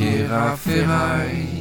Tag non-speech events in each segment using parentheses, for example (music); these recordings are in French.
Riviera Ferraille.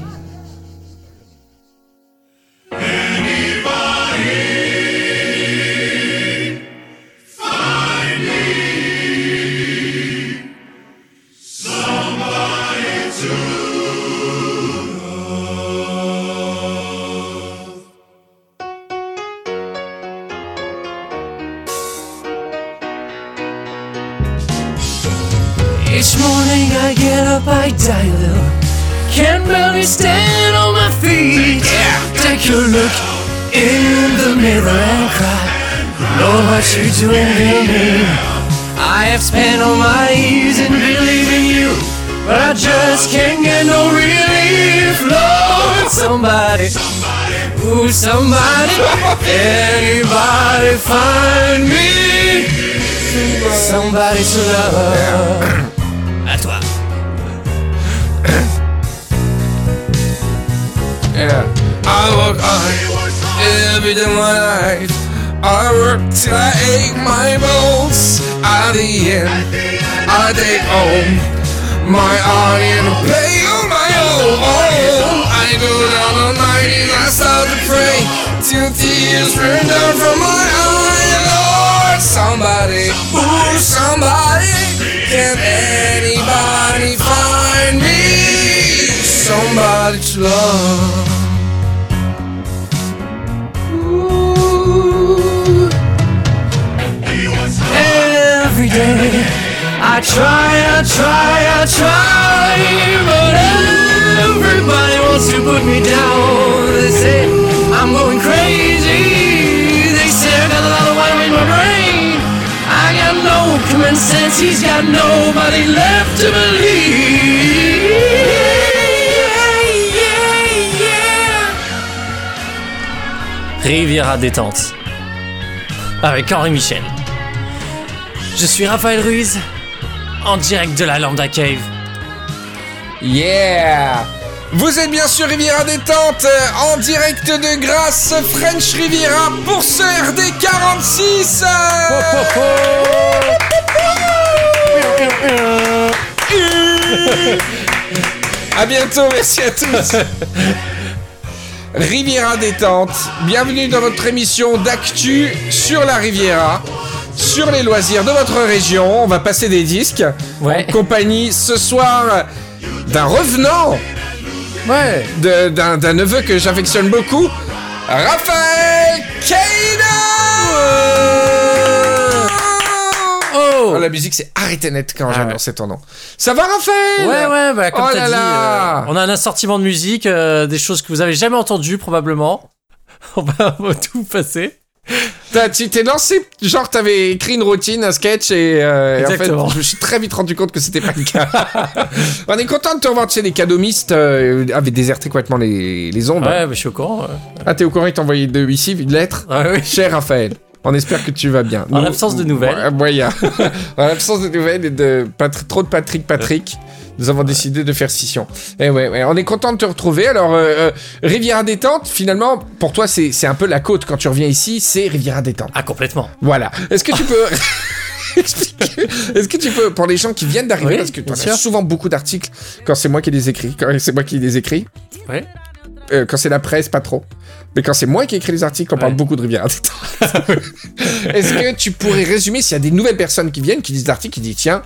In the mirror and cry. Lord, what you doing to me? I have spent all my years in believing you, but I just can't get no relief. Lord, somebody, ooh, somebody, anybody find me? Somebody to love. À toi. Yeah. I work hard every day life. I work till I ache my bones. At the end, I take home my heart and pay on my own. I go down on my knees, I start to pray till tears rain down from my eyes. Lord, somebody, ooh, somebody, can anybody find me? Somebody to love. Day I try, I try, I try, but everybody wants to put me down. They say I'm going crazy. They say I got a lot of wine in my brain. I got no common sense. He's got nobody left to believe. Riviera détente avec Henri Michel. Je suis Raphaël Ruiz en direct de la Lambda Cave. Yeah! Vous êtes bien sûr Riviera Détente, euh, en direct de Grasse French Riviera pour ce RD 46 À bientôt, merci à tous. Riviera Détente, bienvenue dans votre émission d'actu sur la Riviera, sur les loisirs de votre région. On va passer des disques Ouais. en compagnie ce soir d'un revenant, ouais, de- d'un neveu que j'affectionne beaucoup, Raphaël Keina Oh Oh, la musique c'est arrêté net quand j'ai annoncé ton nom. Ça va Raphaël Ouais, ouais, bah, comme Oh t'as dit, là. euh, on a un assortiment de musique, euh, des choses que vous avez jamais entendues probablement. (laughs) on va (laughs) tout passer. Tu t'es lancé, genre t'avais écrit une routine, un sketch et, euh, et en fait je me suis très vite rendu compte que c'était pas le cas. (laughs) On est content de te revoir, tu sais, les cadomistes euh, avaient déserté complètement les, les ondes. Ouais, bah, je suis au courant. Ah t'es au courant, ils t'ont envoyé de ici une lettre Ouais, oui. Cher Raphaël, on espère que tu vas bien. En l'absence de nouvelles. Moyen. (laughs) en l'absence de nouvelles et de Patri- trop de Patrick Patrick, nous avons décidé de faire scission. Et ouais, ouais, on est content de te retrouver. Alors, euh, euh, Riviera Détente, finalement, pour toi, c'est c'est un peu la côte quand tu reviens ici, c'est Riviera Détente. Ah, complètement. Voilà. Est-ce que tu peux (laughs) expliquer Est-ce que tu peux, pour les gens qui viennent d'arriver, Oui, parce que tu as souvent beaucoup d'articles quand c'est moi qui les écris, quand c'est moi qui les écris, Ouais. Euh, quand c'est la presse, pas trop. Mais quand c'est moi qui écris les articles, on parle Ouais. beaucoup de Détente. (laughs) Est-ce que tu pourrais résumer s'il y a des nouvelles personnes qui viennent, qui lisent l'article, qui disent tiens,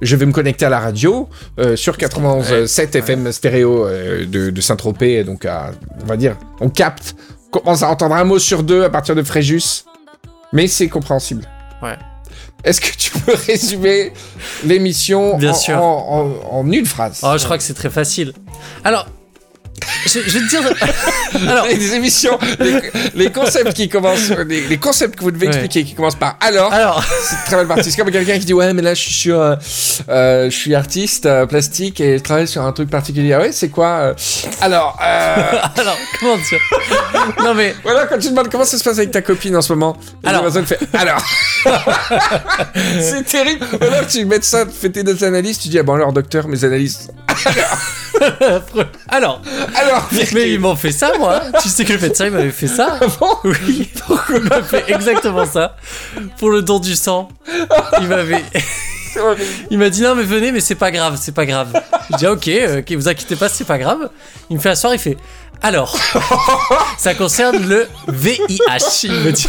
je vais me connecter à la radio euh, sur 91.7 FM stéréo euh, de, de Saint-Tropez, donc à- on va dire, on capte, on commence à entendre un mot sur deux à partir de Fréjus, mais c'est compréhensible. Ouais. Est-ce que tu peux résumer l'émission Bien en, sûr. en- en- en une phrase? Oh, je crois que c'est très facile. Alors, je, je vais te dire. (laughs) Alors, les émissions, les, les concepts qui commencent, les, les concepts que vous devez Ouais. expliquer qui commencent par alors, alors, c'est très mal parti. C'est comme quelqu'un qui dit ouais mais là je suis sur, euh, euh, je suis artiste euh, plastique et je travaille sur un truc particulier. Ah ouais c'est quoi euh Alors (laughs) alors, comment dire? Non mais, voilà quand tu demandes comment ça se passe avec ta copine en ce moment, et Alors. Fait alors. (laughs) c'est terrible. Alors tu mets ça, fais tes analyses, tu dis ah bon alors docteur mes analyses. alors, Alors mais ils m'ont fait ça moi. (laughs) Tu sais que le médecin il m'avait fait ça. bon Oui, il m'a fait exactement ça. Pour le don du sang, il m'avait. (laughs) (laughs) Il m'a dit non mais venez mais c'est pas grave, c'est pas grave. Je dis ah, ok, euh, ok, vous inquiétez pas, c'est pas grave. Il me fait asseoir, il fait alors, (laughs) ça concerne le VIH, il (laughs) me dit.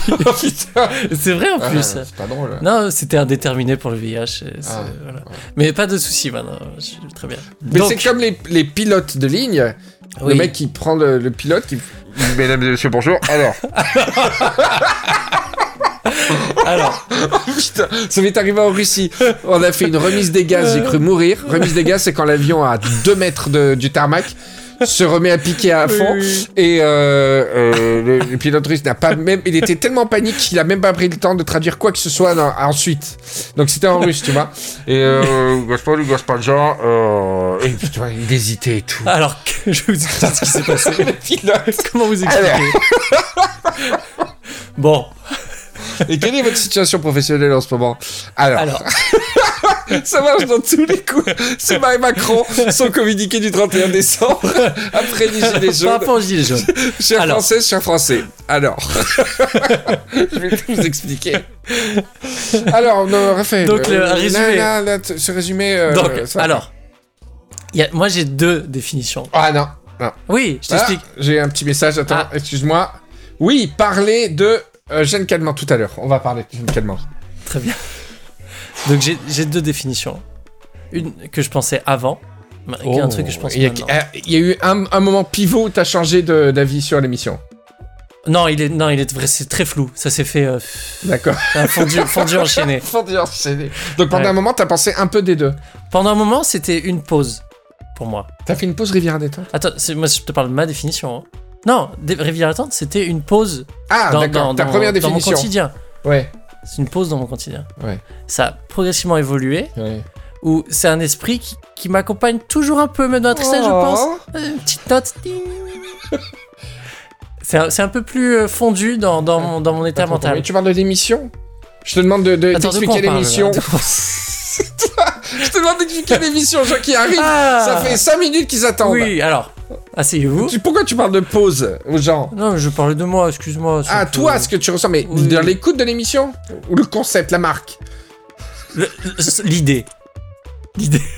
Oh. C'est vrai en Ah, plus. c'est pas drôle. Non, c'était indéterminé pour le VIH. c'est- Ah, voilà. Mais pas de soucis maintenant, très bien. Mais c'est comme les, les pilotes de ligne. oui. Le mec qui prend le, le pilote qui. Mesdames et messieurs, bonjour. Alors, (laughs) Alors, putain, ça m'est arrivé en Russie. On a fait une remise des gaz, j'ai cru mourir. Remise des gaz, c'est quand l'avion à 2 mètres de- du tarmac se remet à piquer à fond. Oui, oui. Et euh, euh, le, le pilote russe n'a pas même. Il était tellement en panique qu'il a même pas pris le temps de traduire quoi que ce soit dans- ensuite. Donc c'était en russe, tu vois. Et euh, (laughs) Gaspard, Gasparjan, euh, et tu vois, il hésitait et tout. alors que (laughs) je vais vous expliquer ce qui s'est passé. Le pilote. Comment vous expliquer Bon, Et quelle est votre situation professionnelle en ce moment? Alors, alors, (laughs) ça marche dans tous les coups. C'est Marie Macron, son communiqué du 31 décembre, après les Gilets par jaunes. rapport aux gilets jaunes. Cher Alors. français, cher français. Alors, (laughs) je vais tout vous expliquer. Alors, non, Raphaël. Donc, le- un résumé. Là, là, là, t- ce résumé. euh, Donc, ça- alors, il y a- moi j'ai deux définitions. Ah non, non. Oui, je Ah, t'explique. J'ai un petit message, attends, Ah. excuse-moi. Oui, parler de euh, Jeanne Calment tout à l'heure. On va parler de Jeanne Calment. Très bien. Donc j'ai deux définitions. Une que je pensais avant, et un truc que je pense Oh. il y, a, maintenant. ah, il y a eu un, un moment pivot où t'as changé d'avis sur l'émission. Non, il est, non, il est vrai, c'est très flou. Ça s'est fait euh, D'accord. (laughs) fondu, fondu (laughs) enchaîné. Fondu enchaîné. Donc pendant Ouais. un moment, t'as pensé un peu des deux. Pendant un moment, c'était une pause pour moi. T'as fait une pause Rivière détente Attends, moi je te parle de ma définition. hein. Non, Rivière Attente, c'était une pause Ah, dans, d'accord. dans- Ta dans- première dans mon quotidien. Ouais. C'est une pause dans mon quotidien. Ouais. Ça a progressivement évolué, ouais. où c'est un esprit qui, qui m'accompagne toujours un peu, même dans la tristesse, je Oh. pense. Euh, Une petite note. (laughs) C'est un, c'est un peu plus euh, fondu dans, dans, mon, dans mon état Attends, mental. mais Tu parles de l'émission? Je te demande de, de- Attends, l'émission. là? (laughs) (laughs) Je te demande d'expliquer l'émission, gens qui arrivent. Ah. Ça fait 5 minutes qu'ils attendent. Oui, alors, asseyez-vous. Pourquoi tu parles de pause aux gens Non, mais je parlais de moi, excuse-moi. Ah, toi, ce que tu ressens, mais Oui. dans l'écoute de l'émission Ou le concept, la marque L'idée. L'idée. (laughs)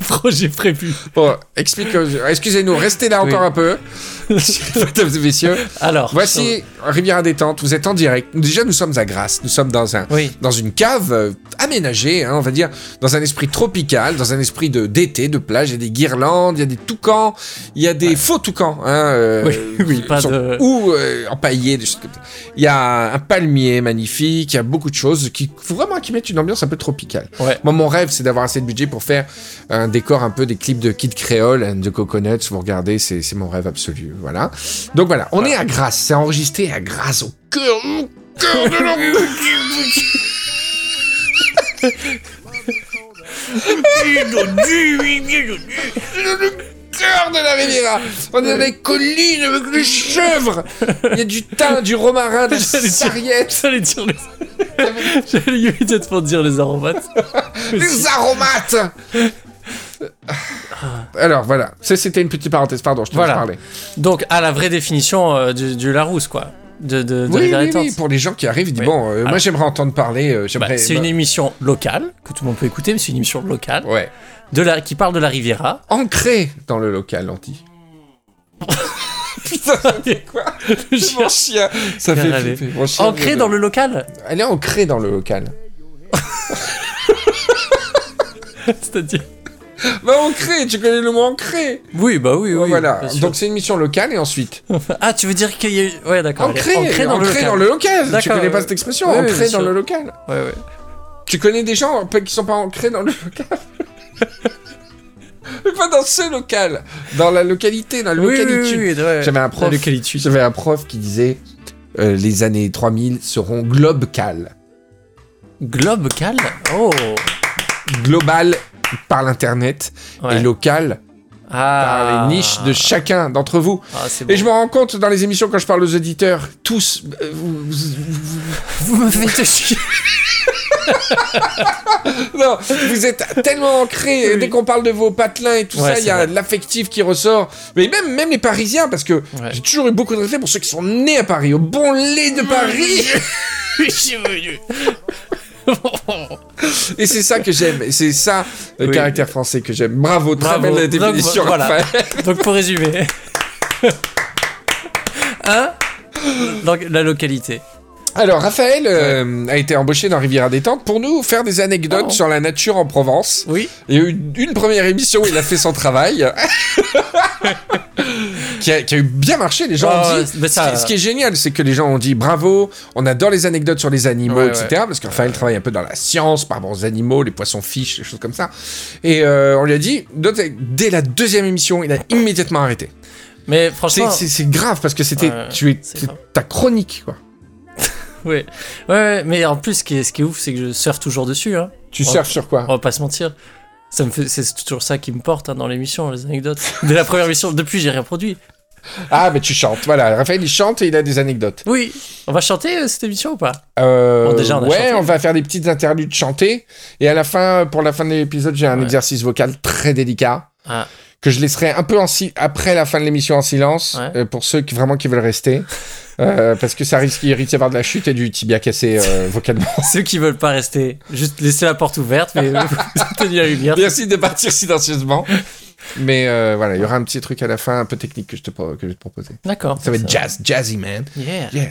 Le projet prévu. Bon, explique. Excusez-nous, restez là Oui. encore un peu. Mesdames et messieurs, Alors. voici Rivière détente. Vous êtes en direct. Déjà, nous sommes à Grasse. Nous sommes dans un, Oui. dans une cave euh, aménagée, hein, on va dire, dans un esprit tropical, dans un esprit de d'été, de plage. Il y a des guirlandes, il y a des toucans, il y a des faux toucans. Hein, euh, Oui, oui, qui pas sont- de- Ou euh, empaillés, des choses comme ça. Il y a un palmier magnifique, il y a beaucoup de choses qui vraiment qui mettent une ambiance un peu tropicale. Ouais. Moi, mon rêve, c'est d'avoir assez de budget pour faire un décor un peu des clips de Kid Creole and de Coconuts. Vous regardez, c'est mon rêve absolu. Voilà. Donc voilà, on est à Grasse. C'est enregistré à Grasse, au cœur, au cœur de la le cœur de la Riviera. On est dans les collines avec les chèvres. Il y a du thym, du romarin, des J'allais dire- sarriette, J'allais dire les. (laughs) J'allais immédiatement dire les aromates. des aromates. Alors voilà, ça c'était une petite parenthèse, pardon, je te Voilà. parler. Donc, à la vraie définition euh, du, du Larousse, quoi. De, de, de Oui, oui, oui, pour les gens qui arrivent, ils disent Oui. bon, euh, moi j'aimerais entendre parler, euh, Bah, c'est une émission locale que tout le monde peut écouter, mais c'est une émission locale Ouais. de la, qui parle de la Riviera. Ancré dans le local, on dit. (laughs) Putain, ça fait quoi? Mon chien, ça fait flipper. Mon chien Ancré vient dans le local? Elle est ancrée dans le local. (laughs) C'est-à-dire Bah ancré, tu connais le mot ancré Oui, bah oui, oui. Voilà, donc c'est une mission locale et ensuite... Ah, tu veux dire qu'il y a eu. Ouais, d'accord. est Ancré, ancré dans le local Tu connais pas cette expression Ancré dans sûr. le local Ouais, ouais. Tu connais des gens qui sont pas ancrés dans le local? Mais pas dans ce local Dans la localité, dans la Oui, oui, localité. oui, oui, ouais. J'avais un prof, localité. j'avais un prof qui disait euh, les années 3000 seront globales. Globe cal Oh Global par l'internet Ouais. et local Ah. par les niches de chacun d'entre vous. Ah, Et je me rends compte dans les émissions quand je parle aux auditeurs, tous, euh, vous- vous- vous- Vous me faites chier. (laughs) non, vous êtes tellement ancrés. Dès qu'on parle de vos patelins et tout Ouais, ça, il y a de l'affectif qui ressort. Mais même, même les Parisiens, parce que Ouais. j'ai toujours eu beaucoup de respect pour ceux qui sont nés à Paris, au bon lait de Paris. (laughs) (laughs) Et c'est ça que j'aime. C'est ça le Oui. caractère français que j'aime. Bravo, très Bravo. belle Donc, définition. voilà. Raphaël. Donc pour résumer. (laughs) hein? Donc la localité. Alors, Raphaël euh, a été embauché dans Riviera Détente pour nous faire des anecdotes Oh. sur la nature en Provence. Oui. Il y a eu une, première émission où il a fait son travail. (laughs) qui, a, qui a eu bien marché. Les gens Ah, ont dit. mais ça- ce, qui, ce qui est génial, c'est que les gens ont dit bravo, on adore les anecdotes sur les animaux, Ouais, etc. Parce que Raphaël travaille un peu dans la science, par rapport aux animaux, les poissons fiches, des choses comme ça. Et euh, on lui a dit, dès dès la deuxième émission, il a immédiatement arrêté. Mais C'est- franchement. C'est c'est grave parce que c'était Ouais, tu es c'est c'est grave. ta chronique quoi. (laughs) Ouais. ouais, mais en plus, ce qui est, ce qui est ouf, c'est que je surfe toujours dessus. Hein. Tu surfes sur quoi On va pas se mentir. Ça me fait, c'est toujours ça qui me porte hein, dans l'émission, les anecdotes. Dès la première émission, depuis, j'ai rien produit. Ah, mais tu chantes. Voilà, Raphaël, il chante et il a des anecdotes. Oui, on va chanter euh, cette émission ou pas? Euh, Bon, déjà, on ouais, chanté. on va faire des petites interludes chantées. Et à la fin, pour la fin de l'épisode, j'ai un Ouais. exercice vocal très délicat Ah, que je laisserai un peu en si- après la fin de l'émission en silence Ouais. euh, pour ceux qui vraiment qui veulent rester. (laughs) Euh, parce que ça risque, d'y avoir de la chute et du tibia cassé euh, vocalement. (laughs) ceux qui veulent pas rester, juste laisser la porte ouverte, mais (laughs) tenir la lumière. Merci de partir silencieusement. Mais voilà, il y aura un petit truc à la fin un peu technique que je te, que je vais te proposer. D'accord. Ça va être jazz, jazzy man. Yeah. Yeah.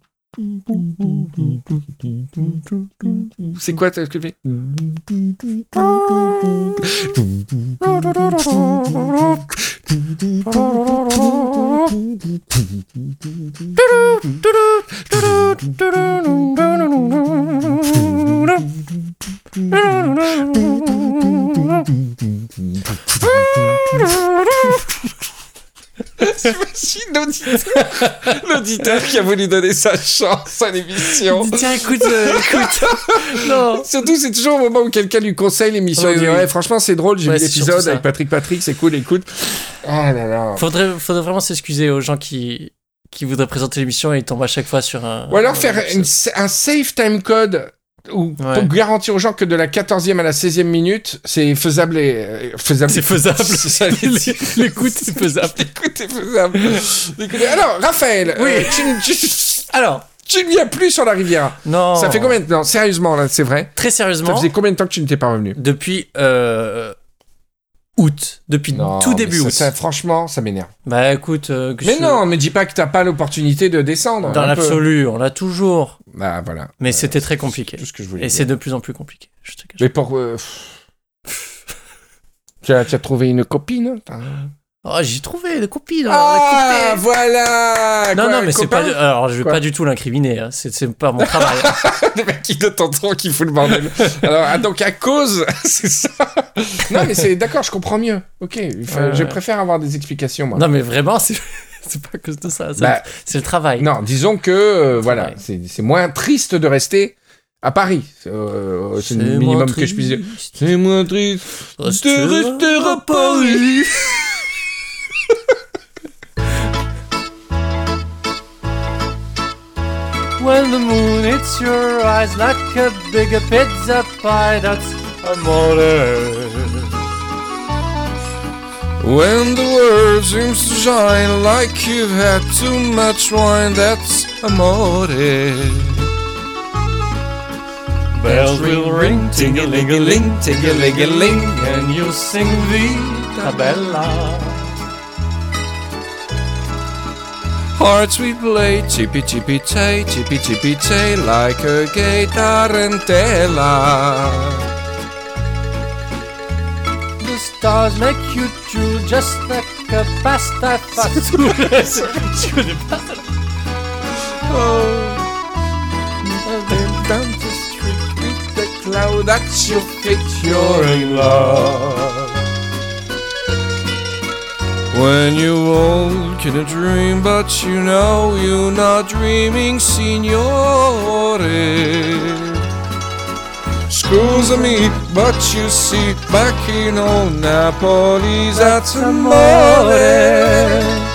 C'est quoi ce que tu fais J'imagine l'auditeur, l'auditeur qui a voulu donner sa chance à l'émission. Tiens, écoute, euh, écoute. (laughs) non. Surtout, c'est toujours au moment où quelqu'un lui conseille l'émission. Oui, il dit, oui. ouais, franchement, c'est drôle, j'ai Ouais, vu l'épisode avec Patrick Patrick, c'est cool, écoute. Ah là là. Faudrait, faudrait vraiment s'excuser aux gens qui, qui voudraient présenter l'émission et ils tombent à chaque fois sur un. Ou alors un faire une- un safe time code ou Ouais. pour garantir aux gens que de la 14e à la 16e minute, c'est faisable et euh, faisable. C'est faisable. (laughs) Ça, L'écoute, (laughs) c'est faisable. L'écoute est faisable. Est- Alors, Raphaël, Oui. euh, tu, tu, (laughs) Alors, tu ne viens plus sur la Riviera. non. Ça fait combien de temps? Sérieusement, là, c'est vrai? Très Ça sérieusement, faisait combien de temps que tu n'étais pas revenu? Depuis euh, août. Depuis tout début ça, août. ça, franchement, ça m'énerve. Bah écoute. euh, que Mais je- non, mais dis pas que t'as pas l'opportunité de descendre. Dans l'absolu, on l'a toujours. Bah voilà. Mais Euh, c'était très compliqué. Tout ce que je voulais Et c'est de plus en plus compliqué. Je te cache. Mais pour. euh, (laughs) tu, as, tu as trouvé une copine Enfin, Oh, j'ai trouvé des copines. Ah, voilà Non, Quoi, non, mais c'est pas. Alors, je vais Quoi pas du tout l'incriminer. hein. C'est pas mon travail. Les mecs qui ne t'entendront qui fout le bordel. Alors, ah, donc à cause, (laughs) c'est ça. Non, mais c'est d'accord, je comprends mieux. Ok, je préfère avoir des explications, moi. non, mais vraiment, c'est (laughs) c'est pas à cause de ça. C'est Bah, le travail. Non, disons que euh, voilà, c'est moins triste de rester à Paris. Euh, c'est le moins minimum que je puisse dire. C'est moins triste de rester à Paris. (laughs) When the moon hits your eyes like a bigger pizza pie, that's amore. When the world seems to shine like you've had too much wine, that's amore. Bells will ring, ting-a-ling-a-ling, ting-a-ling-a-ling, and you'll sing Vita Bella. Hearts we play, chippy chippy tay, chippy chippy tay, like a gay tarantella. The stars make you drool just like a pasta fazool. Je connais pas ça. Oh, then down the street with the cloud at your feet, you're in love. When you walk in a dream, but you know you're not dreaming, signore. Scusa me, but you see, back in old Napoli, that's amore. (laughs)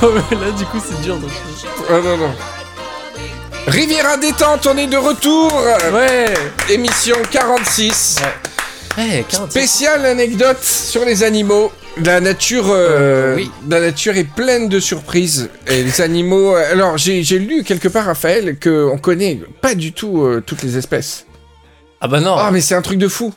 Oh, là, du coup, c'est dur. Donc... Ah non, non. Riviera détente, on est de retour. Ouais. Émission 46. Ouais, 40. Spéciale anecdote sur les animaux. La nature, euh, Euh, oui. la nature est pleine de surprises. Et les animaux. euh, Alors, j'ai lu quelque part, Raphaël, qu'on connaît pas du tout euh, toutes les espèces. Ah bah non. Ah, mais c'est un truc de fou.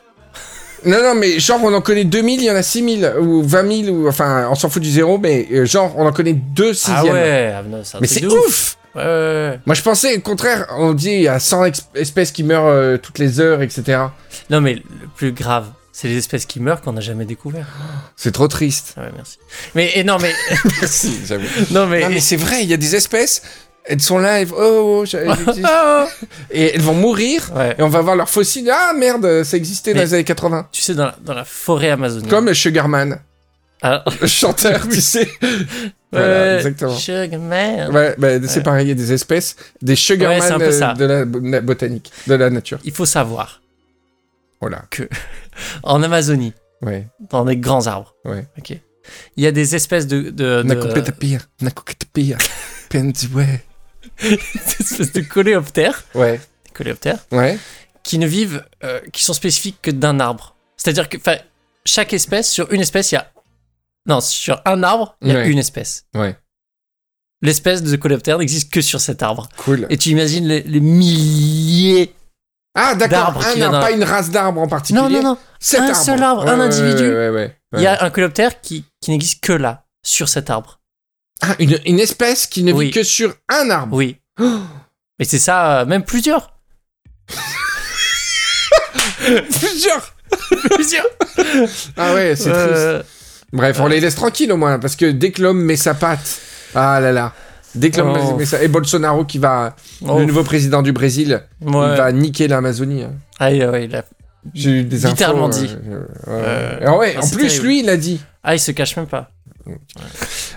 Non, non, mais genre, on en connaît 2000, il y en a 6000, ou 20 000, ou enfin, on s'en fout du zéro, mais genre, on en connaît deux ah sixièmes. ouais. Ah, c'est un Mais c'est ouf! Ouais. Moi, je pensais, au contraire, on dit il y a 100 ex- espèces qui meurent euh, toutes les heures, etc. Non, mais le plus grave, c'est les espèces qui meurent qu'on n'a jamais découvert. C'est trop triste. Ah ouais, merci. Mais et non, mais (laughs) si, j'avoue. (laughs) non, mais. Non, mais c'est vrai, il y a des espèces, elles sont là, elles, oh, oh. Ah, (laughs) et elles vont mourir, ouais. et on va voir leurs fossiles. Ah merde, ça existait dans les années 80. Tu sais, dans la, dans la forêt amazonienne. Comme Sugarman, Ah, le chanteur, tu sais. Voilà, ouais, exactement. Sugar Man. Ouais, bah, c'est Ouais. pareil, il y a des espèces, des Sugarman euh, de la botanique, de la nature. Il faut savoir, Voilà, (laughs) en Amazonie, ouais, dans des grands arbres, ouais. ok, il y a des espèces de, de, de- (laughs) des espèces de coléoptères, Ouais, des coléoptères, ouais. qui ne vivent, euh, qui sont spécifiques que d'un arbre. C'est-à-dire que, chaque espèce, sur une espèce, il y a, non, sur un arbre, il y a Ouais. une espèce. Ouais. L'espèce de coléoptère n'existe que sur cet arbre. Cool. Et tu imagines les, les milliers. Ah, d'accord. d'arbres Ah, non, pas une race d'arbre en particulier. Non, non, non. Cet un arbre. seul arbre, un individu. Ouais, ouais. Il y a un coléoptère qui, qui n'existe que là, sur cet arbre. Ah, une, une espèce qui ne Oui. vit que sur un arbre. Oui. Oh, Mais c'est ça, euh, même plusieurs. (laughs) plusieurs. (laughs) plusieurs. Ah ouais, c'est triste. Euh, Bref, on les laisse tranquilles au moins, parce que dès que l'homme met sa patte, ah là là, dès que l'homme Oh. met sa... Et Bolsonaro qui va, oh, le nouveau président du Brésil, ouais. il va niquer l'Amazonie. hein. Ah, ouais, il a- J'ai eu des Littéralement infos, dit. euh, euh, Euh, ouais. Ah ouais, ah, en plus, terrible. lui, il a dit. ah, il se cache même pas.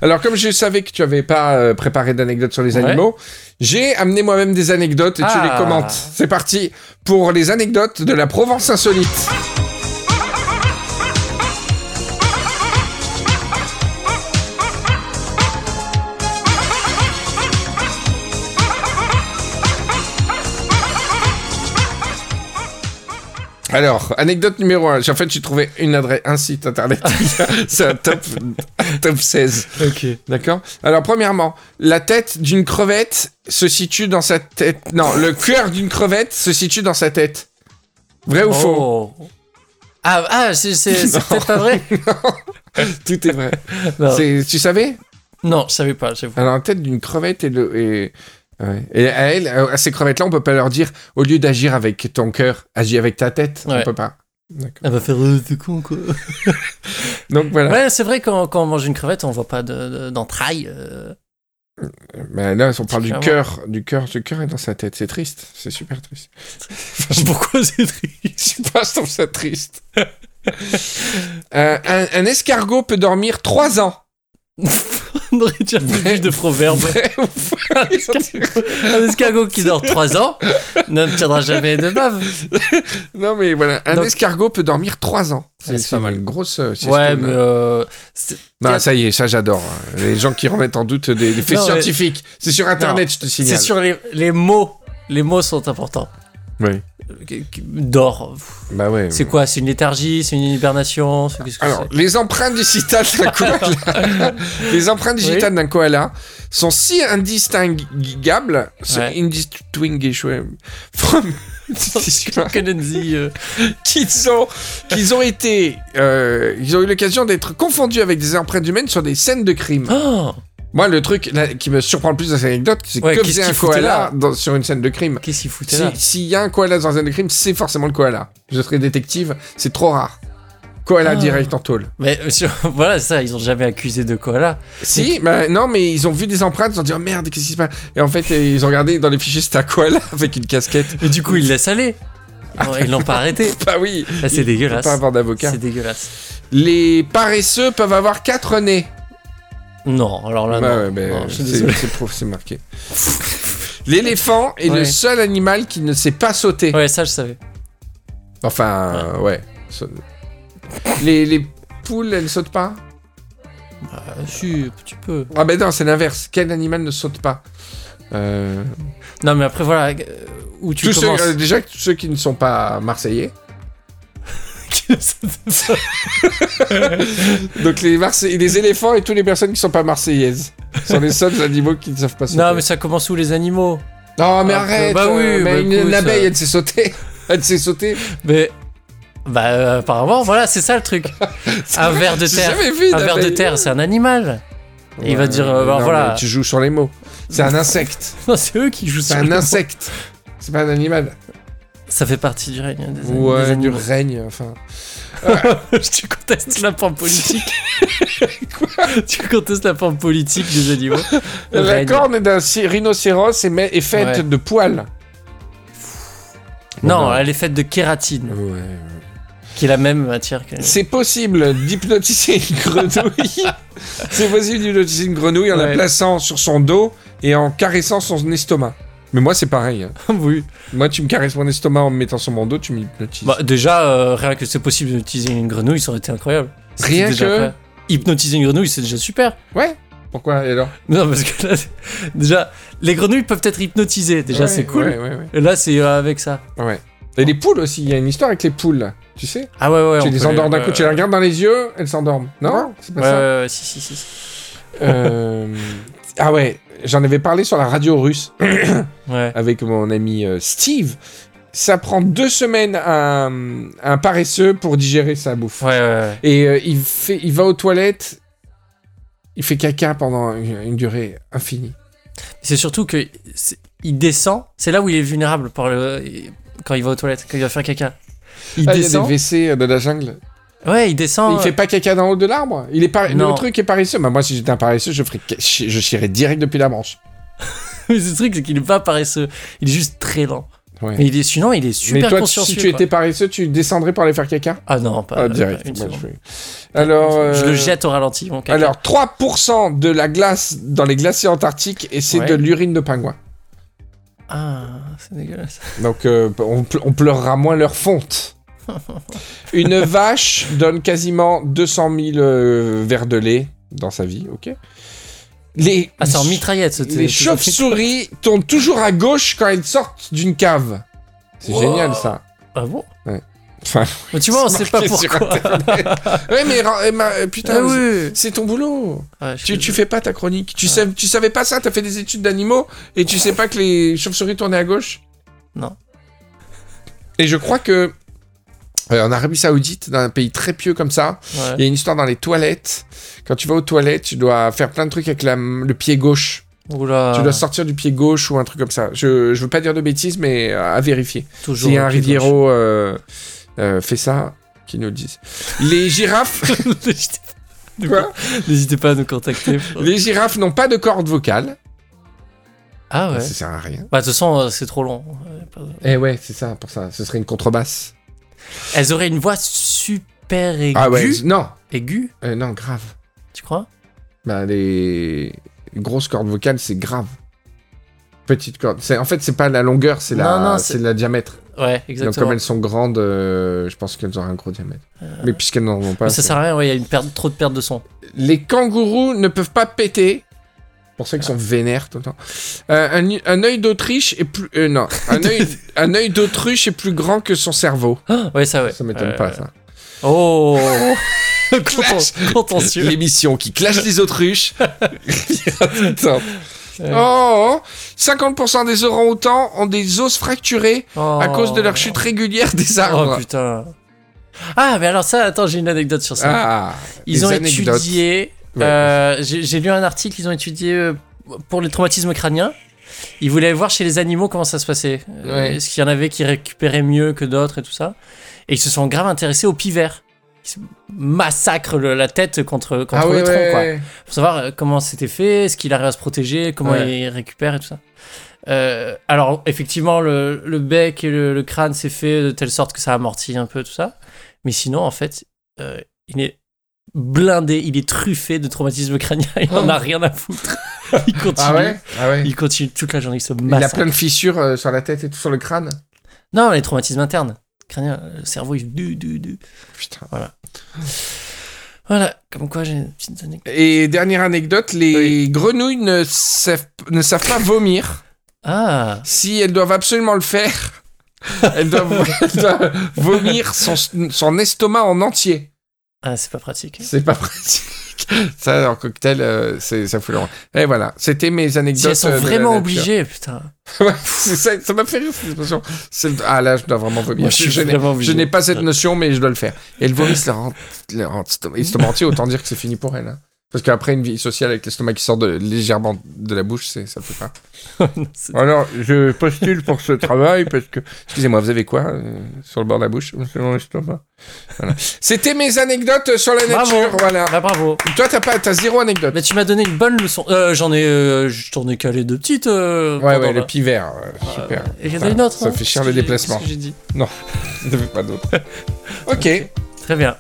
Alors, comme je savais que tu avais pas euh, préparé d'anecdotes sur les Ouais. animaux, j'ai amené moi-même des anecdotes et tu Ah. les commentes. C'est parti pour les anecdotes de la Provence insolite. Alors, anecdote numéro 1. En fait, j'ai trouvé une adresse, un site internet. (laughs) C'est un top, top 16. Ok. D'accord? Alors, premièrement, la tête d'une crevette se situe dans sa tête. Non, le cœur d'une crevette se situe dans sa tête. Vrai ou faux? Oh. Ah, ah c'est c'est- c'est Non. peut-être pas vrai (laughs) Tout est vrai. non. C'est- Tu savais? Non, je savais pas, j'avoue. Alors, la tête d'une crevette et le. Et... ouais. Et à elle, à ces crevettes-là, on peut pas leur dire, au lieu d'agir avec ton cœur, agis avec ta tête. On Ouais. peut pas. Elle va faire euh, c'est con quoi. (laughs) Donc voilà. Ouais, c'est vrai quand, quand on mange une crevette, on voit pas de- de- d'entrailles. euh. Mais là, on parle du cœur. Du cœur, du cœur est dans sa tête. C'est triste. C'est super triste. Pourquoi c'est triste? Je sais pas, je trouve ça triste. Euh, un, un escargot peut dormir 3 ans. (laughs) (laughs) Déjà plus de proverbe. (laughs) Un escargot qui dort 3 ans ne tiendra jamais de bave. (laughs) non, mais voilà, un Donc- escargot peut dormir 3 ans. C'est pas mal. grosse. euh, Ouais, mais euh, Non, ça y est, ça j'adore. hein. Les gens qui remettent en doute des, des faits Non, mais- scientifiques. C'est sur internet, je te signale. c'est sur les, les mots. Les mots sont importants. Oui. Dort. Bah ouais. C'est quoi C'est une léthargie C'est une hibernation que Alors, les empreintes digitales d'un (laughs) koala, (laughs) les empreintes digitales d'un koala sont si indistinguables, Ouais. indistinguishable (laughs) from Kennedy, euh, qu'ils ont, qu'ils ont été, euh, ils ont eu l'occasion d'être confondus avec des empreintes humaines sur des scènes de crime. Oh Moi, le truc là, qui me surprend le plus dans cette anecdote, c'est Ouais, que qu'est-ce faisait un koala dans- sur une scène de crime. Qu'est-ce qu'il foutait Si- là S'il y a un koala dans une scène de crime, c'est forcément le koala. Je serai détective, c'est trop rare. Koala Ah. direct en tôle. Mais euh, sur- (laughs) voilà, ça, ils ont jamais accusé de koala. Si, bah, non, mais ils ont vu des empreintes, ils ont dit oh merde, qu'est-ce qui se passe? Et en fait, euh, ils ont regardé dans les fichiers, c'était un koala (laughs) avec une casquette. Et du coup, ils laissent aller. Ah. Ils l'ont pas arrêté. (laughs) Bah oui, Là, c'est dégueulasse. pas avoir d'avocat. C'est dégueulasse. Les paresseux peuvent avoir quatre nez. Non, alors là, bah non. ouais, c'est marqué. (laughs) L'éléphant est le seul animal qui ne sait pas sauter. Ouais, ça, je savais. Enfin, ouais. Les, les poules, elles sautent pas? Bah, si, un petit peu. Ah ben non, c'est l'inverse. Quel animal ne saute pas? Euh, Non, mais après, voilà, euh, où tu tous ceux- euh, Déjà, tous ceux qui ne sont pas marseillais. (laughs) Donc les, Marseillais, les éléphants et toutes les personnes qui ne sont pas marseillaises sont les seuls animaux qui ne savent pas sauter. non, mais ça commence où les animaux? Non, mais Ah, arrête bah oui, euh, mais bah une, écoute, une abeille, euh. elle sait sauter. (laughs) Elle sait sauter. Mais. Bah, euh, apparemment, voilà, c'est ça le truc. (laughs) un ver de terre. jamais vu Un ver de terre, c'est un animal. Il va dire, euh, bah, non, voilà. Tu joues sur les mots. C'est un insecte. Non, c'est eux qui jouent C'est sur un le- insecte. C'est pas un animal. Ça fait partie du règne des, des Ouais, du règne, enfin. (laughs) tu contestes la forme politique. (laughs) (laughs) Tu contestes la forme politique des animaux. La règne. corne d'un rhinocéros est, faite Ouais. de poils. Non, elle est faite de kératine, Ouais. qui est la même matière que. C'est possible d'hypnotiser une grenouille. C'est possible d'hypnotiser une grenouille en la plaçant sur son dos et en caressant son estomac. Mais moi, c'est pareil. hein. (laughs) oui. Moi, tu me caresses mon estomac en me mettant sur mon dos, tu m'hypnotises. Bah, déjà, euh, rien que c'est possible d'utiliser une grenouille, ça aurait été incroyable. Rien déjà que-. Hypnotiser une grenouille, c'est déjà super. Ouais. Pourquoi et alors? Non, parce que là, déjà, les grenouilles peuvent être hypnotisées. Déjà, Ouais, c'est cool. Ouais, ouais, ouais. Et là, c'est euh, avec ça. Ouais. Et les poules aussi, il y a une histoire avec les poules, là. tu sais? Ah ouais, ouais. Tu les endors d'un coup, tu les regardes dans les yeux, elles s'endorment. Non? C'est pas Ouais, ça ouais, ouais, si, si. si. Euh, (laughs) Ah ouais, j'en avais parlé sur la radio russe (clears throat) Ouais. avec mon ami euh, Steve. Ça prend deux semaines à un, à un paresseux pour digérer sa bouffe. Ouais. Et euh, il, fait, il va aux toilettes, il fait caca pendant une, une durée infinie. C'est surtout que il descend. C'est là où il est vulnérable pour le... quand il va aux toilettes, quand il va faire caca. Il Ah, il y a des descend. WC de la jungle. Ouais, il descend. Il fait pas caca dans le haut de l'arbre? Il est pas. Non. Le truc est paresseux. Bah, moi, si j'étais un paresseux, je ferais, je chierais direct depuis la branche. (laughs) Mais ce truc, c'est qu'il est pas paresseux. Il est juste très lent. Ouais. Mais il est, sinon, il est Mais super toi, consciencieux. si tu quoi. étais paresseux, tu descendrais pour aller faire caca? Ah non, pas, Ah, direct. Moi, je Alors. Je euh, le jette au ralenti, mon caca. Alors, 3% de la glace dans les glaciers antarctiques et c'est Ouais. de l'urine de pingouin. Ah, c'est dégueulasse. Donc, euh, on pleurera moins leur fonte. Une vache donne quasiment 200 000 euh, verres de lait dans sa vie, ok Les, Ah, c'est en mitraillette, ce les ce- chauves-souris tournent toujours à gauche quand elles sortent d'une cave. C'est Wow. génial, ça. Ah bon? Enfin, Mais tu vois, on (laughs) sait pas pourquoi. Ouais, mais eh, ma- euh, putain, Ah oui. c'est ton boulot. Ouais, Tu, tu fais pas ta chronique. Tu, sais, tu savais pas ça T'as fait des études d'animaux et tu sais pas que les chauves-souris tournaient à gauche? Non. Et je crois que en Arabie Saoudite, dans un pays très pieux comme ça, Ouais. il y a une histoire dans les toilettes. Quand tu vas aux toilettes, tu dois faire plein de trucs avec la- le pied gauche. Oula. Tu dois sortir du pied gauche ou un truc comme ça. Je, je veux pas dire de bêtises, mais euh, à vérifier. Toujours Si un Riviero euh, euh, fait ça, qu'ils nous le disent. Les girafes. (laughs) N'hésitez pas- à nous contacter. pour- Les girafes n'ont pas de corde vocale. Ah ouais. Ça sert à rien. Bah, de toute façon, euh, c'est trop long. Euh, Eh ouais, c'est ça, pour ça. Ce serait une contrebasse. Elles auraient une voix super aiguë. Ah ouais, non. Aiguë, Euh, non, grave. tu crois? Bah, les... grosses cordes vocales, c'est grave. Petite corde. C'est... En fait, c'est pas la longueur, c'est la, c'est la diamètre. Ouais, Donc, exactement. comme elles sont grandes, euh, je pense qu'elles auront un gros diamètre. Mais puisqu'elles n'en ont pas. Mais ça sert à rien, ouais, il y a une perte, trop de perte de son. Les kangourous ne peuvent pas péter. Pour ceux qui sont vénères tout le temps. Euh, un, un œil d'Autriche est plus. euh, non. Un œil, (laughs) un œil d'autruche est plus grand que son cerveau. Ah, ouais, ça, ouais. Ça m'étonne Euh, pas, ça. Oh (laughs) Contentieux. L'émission qui clash les autruches. (laughs) Oh, 50% des orang-outans ont des os fracturés à Oh. cause de leur chute régulière des arbres. Oh putain. Ah, mais alors ça, attends, j'ai une anecdote sur ça. ah, ils ont anecdotes. étudié. Ouais. euh, j'ai lu un article, ils ont étudié euh, pour les traumatismes crâniens. Ils voulaient voir chez les animaux comment ça se passait. Euh, Ouais. Est-ce qu'il y en avait qui récupéraient mieux que d'autres et tout ça. Et ils se sont grave intéressés aux pivers. Qui se massacrent le- la tête contre, contre Ah le ouais, tronc, quoi. Pour savoir comment c'était fait, est-ce qu'il arrive à se protéger, comment il récupère et tout ça. Euh, alors, effectivement, le, le bec et le, le crâne, c'est fait de telle sorte que ça amortit un peu tout ça. Mais sinon, en fait, euh, il est blindé, il est truffé de traumatisme crânien, il en a rien à foutre. (laughs) il continue. Ah ouais, ah ouais. Il continue toute la journée, il se Il a massacre. plein de fissures euh, sur la tête et tout sur le crâne? Non, les traumatismes internes. Crânien, le cerveau, il... Du, du, du. Putain. Voilà, comme quoi j'ai une petite anecdote. Et dernière anecdote, les grenouilles ne savent, ne savent pas vomir. Ah, Si elles doivent absolument le faire, (laughs) elles doivent, elles doivent vomir son, son estomac en entier. Ah c'est pas pratique. C'est pas pratique. (laughs) Ça, en cocktail, euh, c'est- ça fout le Et voilà, c'était mes Si anecdotes. elles sont euh, vraiment obligées, (laughs) putain. Ouais, ça ça m'a fait rire cette expression. C'est le- Ah là, je dois vraiment vomir. Moi, je n'ai- vraiment je obligé. n'ai pas cette notion, mais je dois le faire. Et leur ent- estomac entier, autant dire que c'est fini pour elles. hein. Parce qu'après, une vie sociale avec l'estomac qui sort de- légèrement de la bouche, c'est ça peut pas. (laughs) Alors, je postule pour ce travail parce que. Excusez-moi, vous avez quoi euh, sur le bord de la bouche C'est mon estomac? Voilà. C'était mes anecdotes sur la Bravo. nature. Voilà. Bah bravo. Toi, t'as pas, t'as zéro anecdote. Mais tu m'as donné une bonne leçon. Euh, j'en ai, euh, j'en ai calé deux petites. Ouais, ouais, le pivert. super. Et il y en Ça- a une autre. Ça hein, fait cher le déplacement. j'ai dit. Non, (laughs) il n'y en avait pas d'autre. (laughs) ok. Très bien.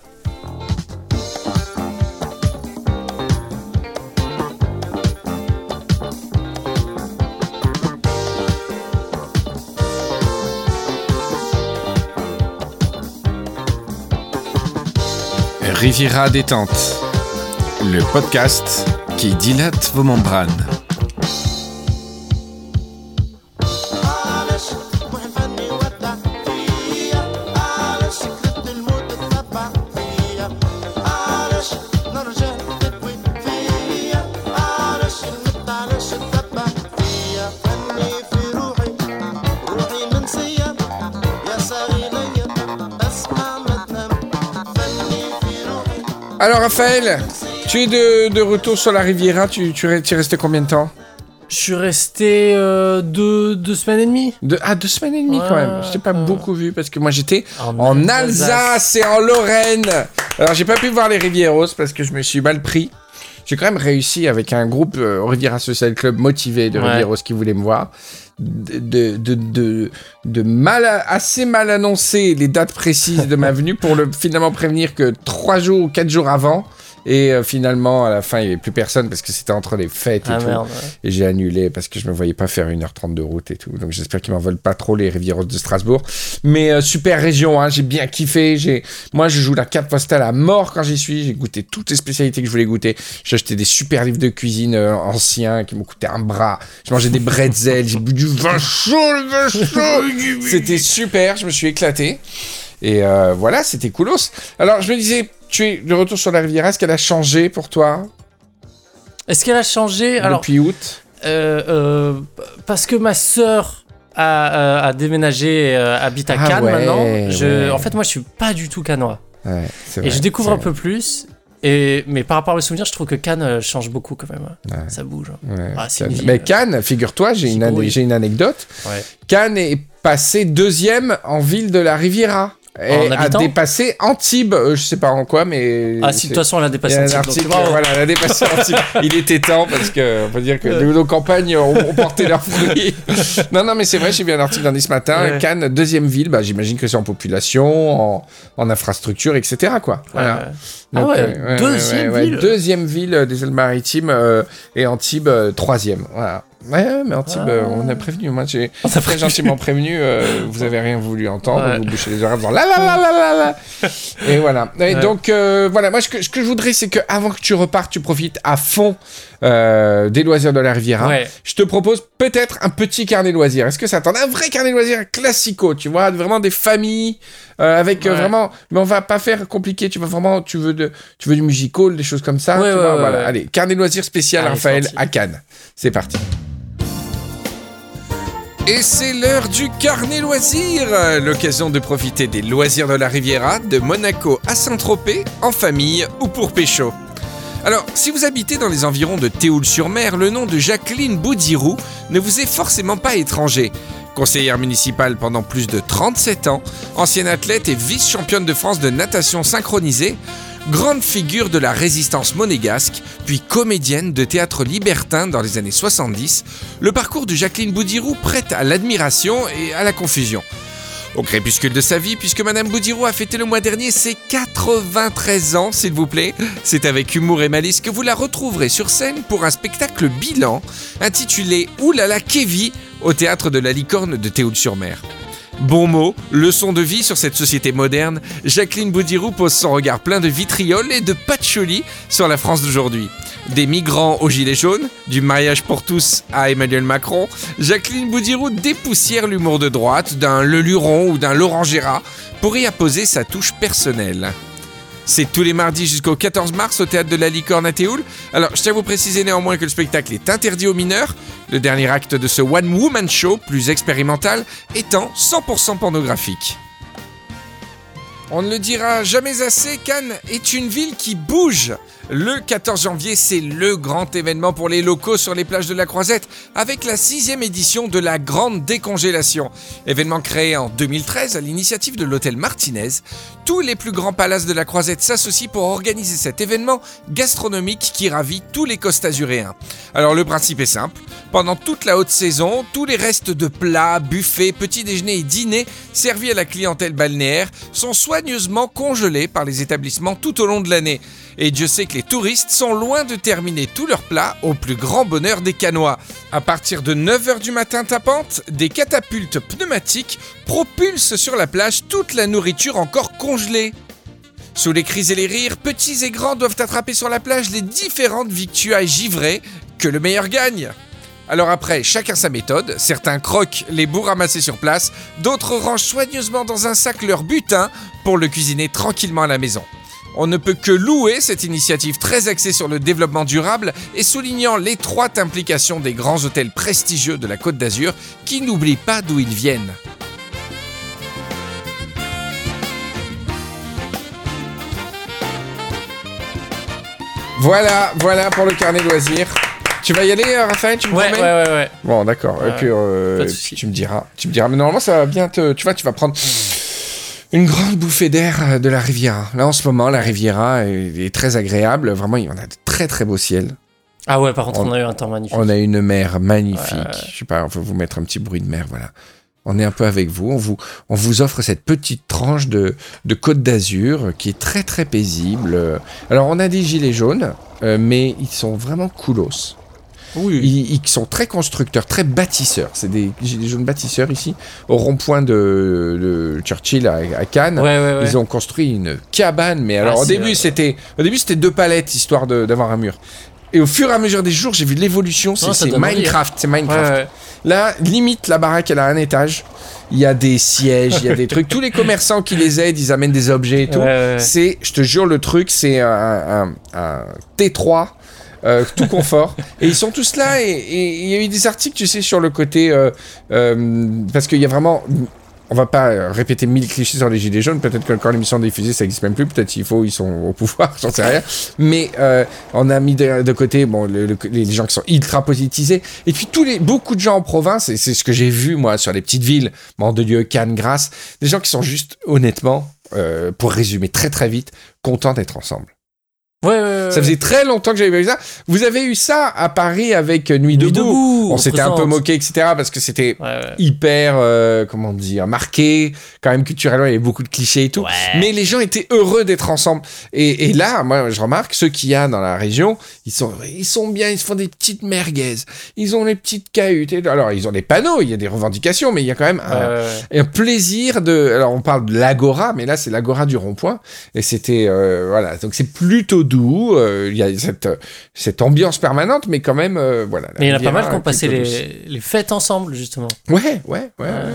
Riviera détente, le podcast qui dilate vos membranes. Alors, Raphaël, tu es de, de retour sur la Riviera. Tu, tu, es- tu es resté combien de temps? Je suis resté euh, deux, deux semaines et demie. de, Ah, deux semaines et demie quand même. Je t'ai pas beaucoup vu parce que moi j'étais En en Alsace. Alsace et en Lorraine. Alors, j'ai pas pu voir les Rivieros parce que je me suis mal pris. J'ai quand même réussi avec un groupe euh, Riviera Social Club motivé de Ouais. Rivieros qui voulaient me voir. De, de, de, de, mal, assez mal annoncer les dates précises de ma venue pour le finalement prévenir que trois jours ou quatre jours avant. Et euh, finalement, à la fin, il n'y avait plus personne parce que c'était entre les fêtes et Ah tout. merde. ouais. Et j'ai annulé parce que je me voyais pas faire 1h30 de route et tout. Donc j'espère qu'ils m'en veulent pas trop les Rivieros de Strasbourg. Mais euh, super région, hein, j'ai bien kiffé. J'ai, Moi je joue la carte postale à mort quand j'y suis. J'ai goûté toutes les spécialités que je voulais goûter. J'ai acheté des super livres de cuisine euh, anciens qui m'ont coûté un bras. J'ai mangé des bretzels, j'ai bu du vin chaud, le vin chaud. C'était super, je me suis éclaté. Et euh, voilà, c'était coolos. Alors je me disais, tu es de retour sur la Riviera, est-ce qu'elle a changé pour toi Est-ce qu'elle a changé? Alors, depuis août euh, euh, parce que ma sœur a, euh, a déménagé, euh, habite à Ah Cannes ouais, maintenant. Je, ouais. En fait, moi, je suis pas du tout cannois. Ouais, c'est Et vrai, je découvre un peu plus. Et, mais par rapport mes souvenirs, je trouve que Cannes change beaucoup quand même. Ouais. Ça bouge. hein. Ouais, Ah, Mais Cannes, figure-toi, j'ai une, anecdote. Ouais. Cannes est passé deuxième en ville de la Riviera. Et a dépassé Antibes, euh, je sais pas en quoi, mais. Ah, si de toute façon, elle a dépassé a un un petit peu, donc article, bravo. voilà, elle a dépassé (laughs) Antibes. Il était temps parce que on peut dire que nos, nos campagnes ont, ont porté leurs fruits. non, non, mais c'est vrai, j'ai vu un article dans ce matin. Ouais. Cannes, deuxième ville, bah, j'imagine que c'est en population, en, en infrastructure, etc. Quoi. Voilà. Ouais. Ah ouais, euh, deuxième ville. Deuxième ville euh, des Alpes-Maritimes euh, et Antibes euh, troisième. Voilà. Ouais, mais Antibes, Ah. euh, on a prévenu. Moi, j'ai très prévenu. gentiment prévenu. euh, vous avez rien voulu entendre. Ouais. Vous bouchez les oreilles en disant la la la la la la. (laughs) Et voilà. Et Ouais. donc euh, voilà. Moi, ce que, ce que je voudrais, c'est que avant que tu repartes, tu profites à fond euh, des loisirs de la Riviera. Ouais. Je te propose peut-être un petit carnet loisirs. Est-ce que ça t'en a un vrai carnet loisirs classico, tu vois, vraiment des familles euh, avec euh, vraiment. Mais on va pas faire compliqué. Tu vas vraiment, tu veux de, tu veux du musical, des choses comme ça. Ouais, tu vois, voilà. Allez, carnet loisirs spécial Allez, Raphaël à Cannes. C'est parti. Et c'est l'heure du carnet loisirs, l'occasion de profiter des loisirs de la Riviera, de Monaco à Saint-Tropez, en famille ou pour pécho. Alors, si vous habitez dans les environs de Théoul-sur-Mer, le nom de Jacqueline Boudirou ne vous est forcément pas étranger. Conseillère municipale pendant plus de 37 ans, ancienne athlète et vice-championne de France de natation synchronisée, grande figure de la résistance monégasque, puis comédienne de théâtre libertin dans les années 70, le parcours de Jacqueline Boudirou prête à l'admiration et à la confusion. Au crépuscule de sa vie, puisque Madame Boudirou a fêté le mois dernier ses 93 ans, s'il vous plaît. C'est avec humour et malice que vous la retrouverez sur scène pour un spectacle bilan intitulé Oulala Kévi au théâtre de la Licorne de Théoul-sur-Mer. Bon mot, leçon de vie sur cette société moderne, Jacqueline Boudirou pose son regard plein de vitriol et de patchouli sur la France d'aujourd'hui. Des migrants aux gilets jaunes, du mariage pour tous à Emmanuel Macron, Jacqueline Boudirou dépoussière l'humour de droite d'un Leluron ou d'un Laurent Gérard pour y apposer sa touche personnelle. C'est tous les mardis jusqu'au 14 mars au théâtre de la Licorne à Théoul. Alors, je tiens à vous préciser néanmoins que le spectacle est interdit aux mineurs, le dernier acte de ce One Woman Show, plus expérimental, étant 100% pornographique. On ne le dira jamais assez, Cannes est une ville qui bouge. Le 14 janvier, c'est le grand événement pour les locaux sur les plages de la Croisette, avec la sixième édition de la Grande Décongélation. Événement créé en 2013 à l'initiative de l'hôtel Martinez. Tous les plus grands palaces de la Croisette s'associent pour organiser cet événement gastronomique qui ravit tous les costazuréens. Alors le principe est simple. Pendant toute la haute saison, tous les restes de plats, buffets, petits déjeuners et dîners servis à la clientèle balnéaire sont soigneusement congelés par les établissements tout au long de l'année. Et Dieu sait que les touristes sont loin de terminer tous leurs plats au plus grand bonheur des Canois. À partir de 9h du matin tapante, des catapultes pneumatiques propulsent sur la plage toute la nourriture encore congelée. Sous les cris et les rires, petits et grands doivent attraper sur la plage les différentes victuailles givrées, que le meilleur gagne. Alors après, chacun sa méthode, certains croquent les bouts ramassés sur place, d'autres rangent soigneusement dans un sac leur butin pour le cuisiner tranquillement à la maison. On ne peut que louer cette initiative très axée sur le développement durable et soulignant l'étroite implication des grands hôtels prestigieux de la Côte d'Azur qui n'oublient pas d'où ils viennent. Voilà, voilà pour le carnet loisirs. Tu vas y aller, euh, Raphaël Tu me Ouais, ouais, ouais, ouais. Bon, d'accord. Et puis, euh, puis tu me diras. Tu me diras. Mais normalement, ça va bien te. Tu vois, tu vas prendre une grande bouffée d'air euh, de la Riviera. Là, en ce moment, la Riviera est, est très agréable. Vraiment, il y en a de très très beaux ciels. Ah ouais, par contre, On- on a eu un temps magnifique. On a une mer magnifique. Ouais. Je sais pas, on va vous mettre un petit bruit de mer, voilà. On est un peu avec vous. On vous, on vous offre cette petite tranche de, de Côte d'Azur qui est très très paisible. Alors, on a des gilets jaunes, euh, mais ils sont vraiment coolos. Oui. Ils, ils sont très constructeurs, très bâtisseurs. C'est des gilets jaunes bâtisseurs ici, au rond-point de, de Churchill à, à Cannes. Ouais, ouais, ouais. Ils ont construit une cabane, mais alors Ah, au c'est, début c'était au début c'était deux palettes histoire de- d'avoir un mur. Et au fur et à mesure des jours, j'ai vu l'évolution. C'est ça c'est envie, hein. Minecraft, c'est Minecraft. Là, limite, la baraque, elle a un étage. Il y a des sièges, il y a des trucs. Tous les commerçants qui les aident, ils amènent des objets et tout. Ouais, ouais, ouais. C'est, je te jure, le truc, c'est un, un- un T3. Euh, tout confort (laughs) et ils sont tous là et il y a eu des articles tu sais sur le côté euh, euh, parce qu'il y a vraiment on va pas répéter mille clichés sur les gilets jaunes. Peut-être que quand l'émission est diffusée, ça existe même plus. Peut-être qu'il faut, ils sont au pouvoir, (laughs) j'en sais rien. Mais euh, on a mis de, côté bon, le- le- les gens qui sont ultra politisés. Et puis tous les, beaucoup de gens en province, et c'est ce que j'ai vu moi sur les petites villes, Mandelieu, Cannes, Grasse, des gens qui sont juste, honnêtement, euh, pour résumer très très vite, contents d'être ensemble. Ouais, ouais, ouais. Ça faisait très longtemps que j'avais pas vu ça. Vous avez eu ça à Paris avec euh, Nuit Nuit debout. debout, On s'était un peu moqué, etc. Parce que c'était hyper, euh, comment dire, marqué, quand même culturellement, il y avait beaucoup de clichés et tout. Mais les gens étaient heureux d'être ensemble. Et, et là, moi, je remarque, ceux qu'il y a dans la région, ils sont, ils sont bien, ils se font des petites merguez. Ils ont les petites cahutes. Et, alors, ils ont des panneaux, il y a des revendications, mais il y a quand même un plaisir de. Alors, on parle de l'agora, mais là, c'est l'agora du rond-point. Et c'était. euh, voilà. Donc, c'est plutôt doux. Euh, Il y a cette, cette ambiance permanente, mais quand même. euh, voilà. Mais il y en a pas mal qui ont passé les, les fêtes ensemble, justement. Ouais, ouais, ouais. ouais. Ouais.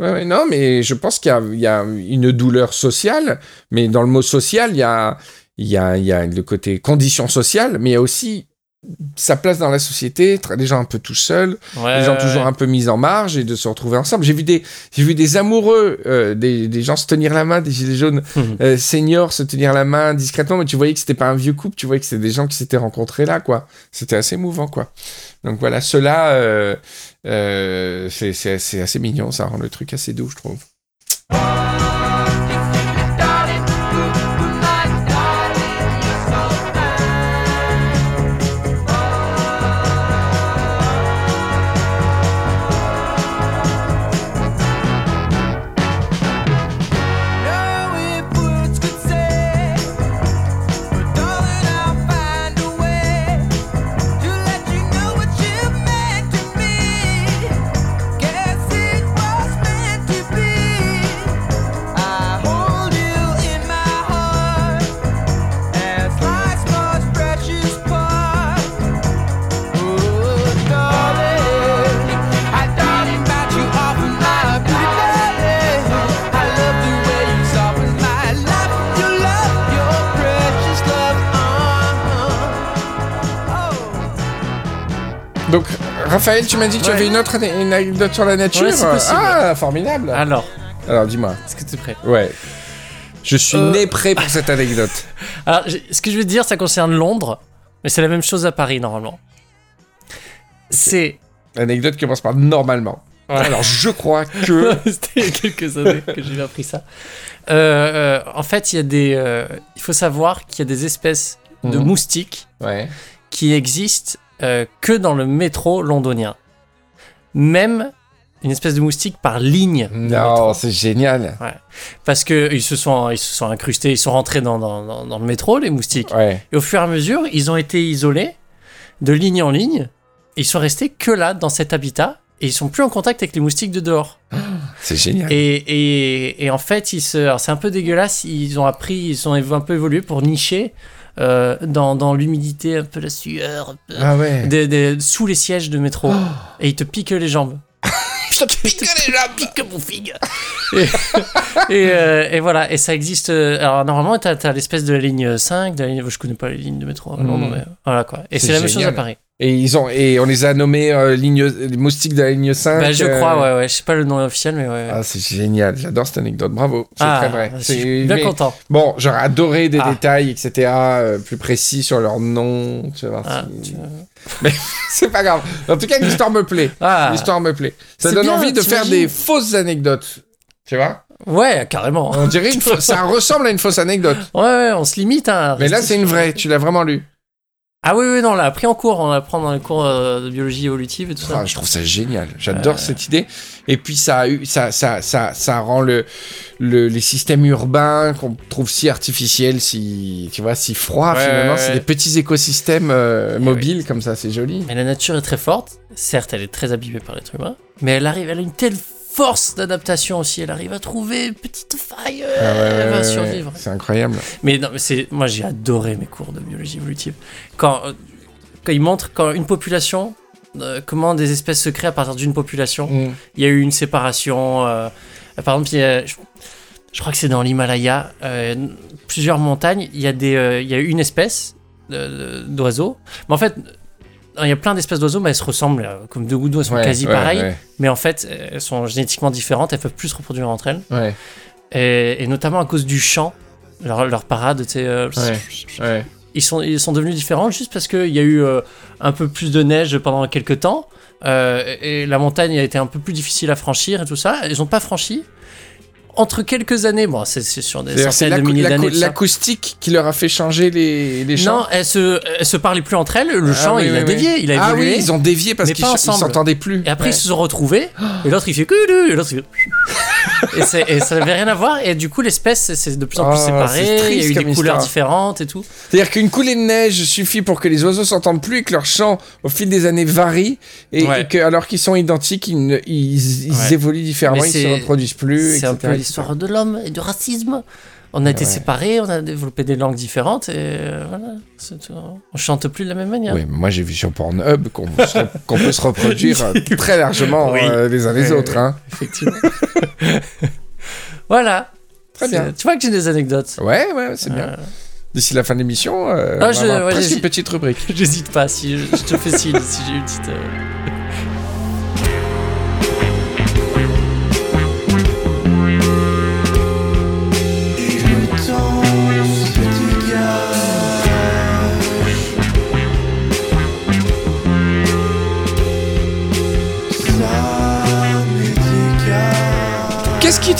Ouais, ouais, non, mais je pense qu'il y a, il y a une douleur sociale, mais dans le mot social, il y a, il y a, il y a le côté condition sociale, mais il y a aussi sa place dans la société, les gens un peu tout seuls, Ouais, les gens ouais, toujours ouais. un peu mis en marge et de se retrouver ensemble. J'ai vu des, j'ai vu des amoureux, euh, des, des gens se tenir la main, des gilets jaunes Mhm. euh, seniors se tenir la main discrètement, mais tu voyais que c'était pas un vieux couple, tu voyais que c'était des gens qui s'étaient rencontrés là, quoi. C'était assez émouvant, quoi. Donc voilà, cela, euh, euh, c'est assez mignon, ça rend le truc assez doux, je trouve. Raphaël, tu m'as dit que tu Ouais. avais une autre une anecdote sur la nature Ouais. Ah, formidable Alors, Alors, dis-moi. est-ce que tu es prêt? Ouais. Je suis Euh. né prêt pour cette anecdote. (laughs) Alors, ce que je vais te dire, ça concerne Londres, mais c'est la même chose à Paris normalement. C'est. L'anecdote commence par normalement. Alors, je crois (laughs) que... C'était il y a quelques années que j'ai appris ça. Euh, euh, en fait, il y a des. il faut savoir qu'il y a des espèces de Mhm. moustiques Ouais. qui existent euh, que dans le métro londonien. Même une espèce de moustique par ligne. de Non, c'est génial. Parce que ils se sont, ils se sont incrustés, ils sont rentrés dans, dans, dans, le métro, les moustiques. Ouais. Et au fur et à mesure, ils ont été isolés de ligne en ligne. Et ils sont restés que là, dans cet habitat. Et ils sont plus en contact avec les moustiques de dehors. (gasps) C'est génial. Et, et, et en fait, ils se, c'est un peu dégueulasse. Ils ont appris, ils ont un peu évolué pour nicher euh, dans, dans l'humidité, un peu la sueur, un peu- Ah ouais. des- des- sous les sièges de métro. Et ils te piquent les jambes. (laughs) Je te pique les jambes. Pique mon figue. et, (laughs) et, euh, et voilà, et ça existe. euh, Alors normalement, t'as as, l'espèce de la ligne 5, de la ligne, je connais pas les lignes de métro. à Londres, Mm. mais voilà quoi. Et C'est la même chose à Paris. Et, ils ont, et on les a nommés euh, ligne, les moustiques de la ligne 5. Bah, je euh, crois, ouais, ouais. Je sais pas le nom officiel, mais ouais. Ah, c'est génial. J'adore cette anecdote. Bravo. C'est Ah, très vrai. je suis bien mais- content. Bon, j'aurais adoré des Ah. détails, etc., euh, plus précis sur leur nom. Tu vois, Ah, si- tu- (laughs) C'est pas grave. En tout cas, l'histoire me plaît. Ah. L'histoire me plaît. Ça donne bien, envie de faire des fausses anecdotes. Tu vois? Ouais, carrément. On dirait une (laughs) fa- ça ressemble à une fausse anecdote. Ouais, ouais, on se limite. À Mais là, c'est une vraie. Tu l'as vraiment lu. Ah oui, oui, non, on l'a appris en cours. On l'apprend dans les cours euh, de biologie évolutive et tout ça. Ah, je trouve ça génial. J'adore cette idée. Et puis ça, ça, ça, ça, ça rend le, le- les systèmes urbains qu'on trouve si artificiels, si, tu vois, si froids Ouais, finalement. ouais, C'est des petits écosystèmes euh, Eh mobiles comme ça. C'est joli. Mais la nature est très forte. Certes, elle est très abîmée par l'être humain. Mais elle arrive, elle a une telle force d'adaptation aussi. Elle arrive à trouver une petite faille. Ah ouais, elle va ouais, survivre. C'est incroyable. Mais non, mais c'est moi j'ai adoré mes cours de biologie évolutive. Quand euh, quand ils montrent quand une population euh, comment des espèces se créent à partir d'une population. Mm. Il y a eu une séparation. euh, par exemple, il y a- je, je crois que c'est dans l'Himalaya, euh, plusieurs montagnes. Il y a des, il y a une espèce d'oiseaux. Mais en fait, il y a plein d'espèces d'oiseaux, mais elles se ressemblent euh, comme deux gouttes d'eau. Elles sont Ouais, quasi ouais, pareilles. ouais, Mais en fait, elles sont génétiquement différentes. Elles peuvent plus se reproduire entre elles. Et, et notamment à cause du chant. Leur, leur parade, tu sais, euh, ils sont, ils sont devenus différents juste parce qu'il y a eu euh, un peu plus de neige pendant quelques temps. euh, et la montagne a été un peu plus difficile à franchir et tout ça. Ils n'ont pas franchi. Entre quelques années, bon, c'est sur des centaines de milliers d'années. l'acoustique qui leur a fait changer les, les chants. Non, elles se, elles se parlaient plus entre elles. Le Ah chant, oui, il oui, a oui. dévié, il a Ah évolué. oui, ils ont dévié parce qu'ils ensemble. s'entendaient plus. Et après, Ouais. ils se sont retrouvés. Et l'autre, il fait que et l'autre, il fait. et, ça n'avait rien à voir. Et du coup, l'espèce, c'est- de plus en plus Ah, séparé. c'est Il y a eu des couleurs histoire. différentes et tout. C'est-à-dire qu'une coulée de neige suffit pour que les oiseaux s'entendent plus et que leurs chants, au fil des années, varient. Et, Ouais. et que, alors qu'ils sont identiques, ils, ne- ils, ils Ouais. évoluent différemment, ils se c'est- reproduisent plus. Etc., l'histoire de l'homme et du racisme. On a été ouais. séparés, on a développé des langues différentes et euh, voilà. tout. On chante plus de la même manière. Oui, mais moi j'ai vu sur Pornhub qu'on (laughs) peut se reproduire euh, (laughs) très largement Oui. euh, les uns les autres. Hein. Effectivement. (laughs) voilà. Très bien. Tu vois que j'ai des anecdotes. Ouais, ouais, c'est bien. D'ici la fin de l'émission, euh, Ah, on va je- avoir ouais, presque j'ai- une petite rubrique. J'hésite pas si je, je te fais signe si j'ai une petite.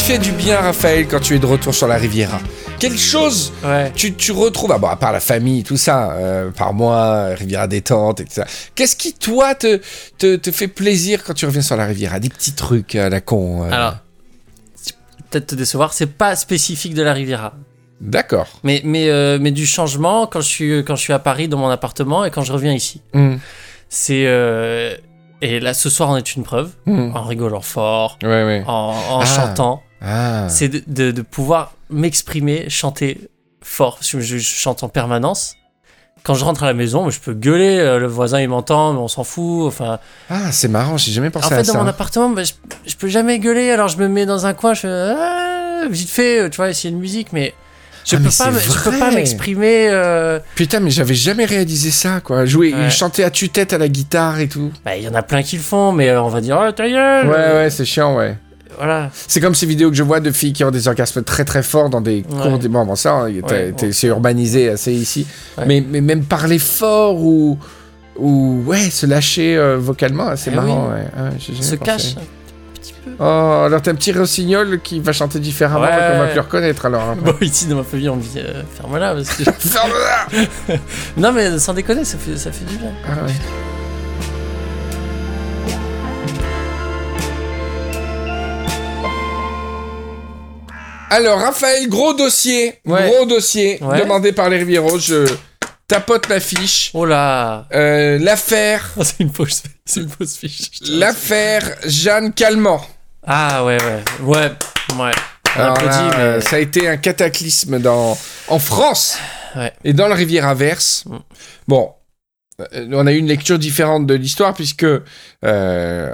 Fait du bien, Raphaël, quand tu es de retour sur la Riviera Quelle chose Ouais. tu, tu retrouves, ah bon, à part la famille, tout ça, euh, par moi, Riviera détente, etc. Qu'est-ce qui, toi, te, te, te fait plaisir quand tu reviens sur la Riviera? Des petits trucs à la con. euh. Alors, peut-être te décevoir, c'est pas spécifique de la Riviera. D'accord. Mais, mais, euh, mais du changement quand je, suis, quand je suis à Paris dans mon appartement et quand je reviens ici. Hmm. C'est. euh, Et là, ce soir en est une preuve, Hmm. en rigolant fort, Ouais, ouais. en, en Ah. chantant. Ah. C'est de, de- de pouvoir m'exprimer, chanter fort. Je, je chante en permanence. Quand je rentre à la maison, je peux gueuler, euh, le voisin il m'entend, mais on s'en fout. Enfin, Ah, c'est marrant, j'ai jamais pensé en à fait, dans ça. mon appartement, bah, je, je peux jamais gueuler. Alors je me mets dans un coin, je fais ah, vite fait, euh, tu vois, essayer de musique, mais Je Ah, peux pas, je peux pas m'exprimer. euh, Putain, mais j'avais jamais réalisé ça, quoi. Jouer, Ouais. chanter à tue-tête à la guitare et tout. bah, il y en a plein qui le font, mais on va dire, oh, ta gueule. Ouais, ouais, c'est chiant, ouais. Voilà. C'est comme ces vidéos que je vois de filles qui ont des orgasmes très très forts dans des Ouais. cours. Des... Bon, bon, ça, hein, Ouais, c'est urbanisé assez ici. Mais, mais même parler fort ou. Ou ouais, se lâcher euh, vocalement, c'est Eh marrant, oui. Ah, jamais Se cache un petit peu. Oh, alors t'as un petit rossignol qui va chanter différemment Ouais. qu'on va plus reconnaître alors. hein. Bon, ici, dans ma famille, on me dit, euh, ferme-la. Parce que... (laughs) (laughs) Ferme-la non, mais sans déconner, ça fait, ça fait du bien. Ah ouais. Alors, Raphaël, gros dossier. Ouais. Gros dossier Ouais. demandé par les Rivieros. Je tapote la fiche. Oh là Euh, L'affaire. Oh, (laughs) C'est une fausse, c'est une fausse fiche. L'affaire Jeanne Calment. Ah ouais, ouais, ouais, ouais. On Alors là, mais... Ça a été un cataclysme dans, en France Ouais. et dans le Rivière Averse. Mm. Bon, on a eu une lecture différente de l'histoire puisque euh,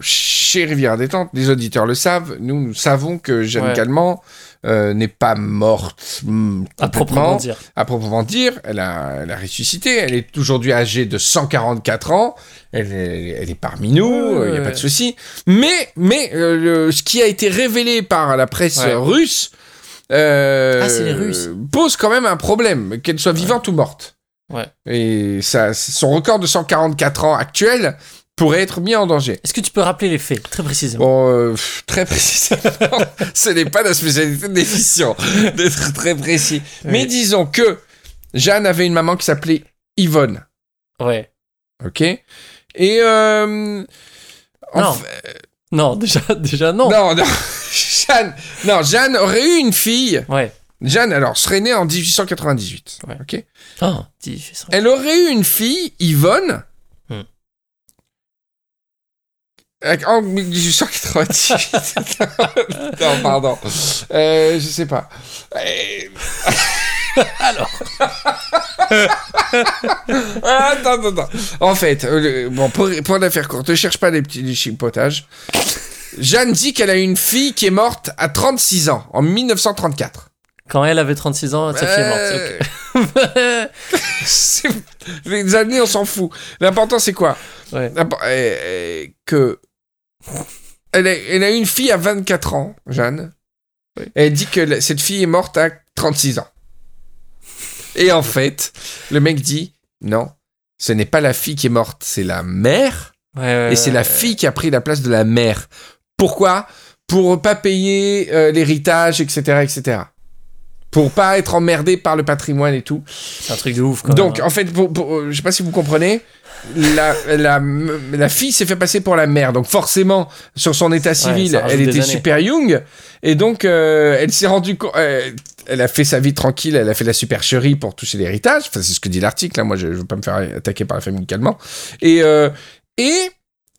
chez Rivière Détente, les auditeurs le savent, nous, nous savons que Jeanne Ouais. Calment euh, n'est pas morte mm, à proprement dire. à proprement dire. Elle a, elle a ressuscité. Elle est aujourd'hui âgée de 144 ans. Elle est, elle est parmi nous. Il Ouais, n'y a ouais. pas de souci. Mais, mais euh, le- ce qui a été révélé par la presse Ouais. russe euh, Ah, c'est les Russes. pose quand même un problème, qu'elle soit vivante ou morte. Ouais. Et ça, son record de 144 ans actuel pourrait être mis en danger. Est-ce que tu peux rappeler les faits, très précisément Bon, euh, très précisément, (laughs) ce n'est pas la spécialité de l'émission d'être très précis. Mais disons que Jeanne avait une maman qui s'appelait Yvonne, Ouais. ok Et euh, Non. fait- Non, déjà, déjà non. non, non, (laughs) Jeanne, non, Jeanne aurait eu une fille. Ouais. Jeanne, alors, serait née en 1898, Ouais. ok Oh, ça. Elle aurait eu une fille, Yvonne. Hmm. En 1898. (laughs) non, pardon. Euh, je sais pas. Euh, (laughs) Alors (laughs) Ah, attends, attends, attends. En fait, euh, bon, pour, pour la faire courte, ne cherche pas les petits les chipotages. Jeanne dit qu'elle a une fille qui est morte à 36 ans, en 1934. Quand elle avait 36 ans, sa fille est morte. Ok. (laughs) c'est- les années, on s'en fout. L'important, c'est quoi ouais. Euh, euh, Que. Elle a, elle a une fille à 24 ans, Jeanne. Oui. Elle dit que la- cette fille est morte à 36 ans. Et en fait, le mec dit non, ce n'est pas la fille qui est morte, c'est la mère. Ouais, ouais, Et c'est la fille qui a pris la place de la mère. Pourquoi? Pour pas payer euh, l'héritage, etc., etc. Pour pas être emmerdé par le patrimoine et tout. C'est un truc de ouf, quand Donc, même. hein. en fait, pour, pour- euh, je sais pas si vous comprenez, la, la, la fille s'est fait passer pour la mère. Donc, forcément, sur son état civil, elle était années. super young. Et donc, euh, elle s'est rendue compte. euh, elle a fait sa vie tranquille, elle a fait la supercherie pour toucher l'héritage. Enfin, c'est ce que dit l'article. Là. Moi, je, je veux pas me faire attaquer par la famille calmement. Et, euh, et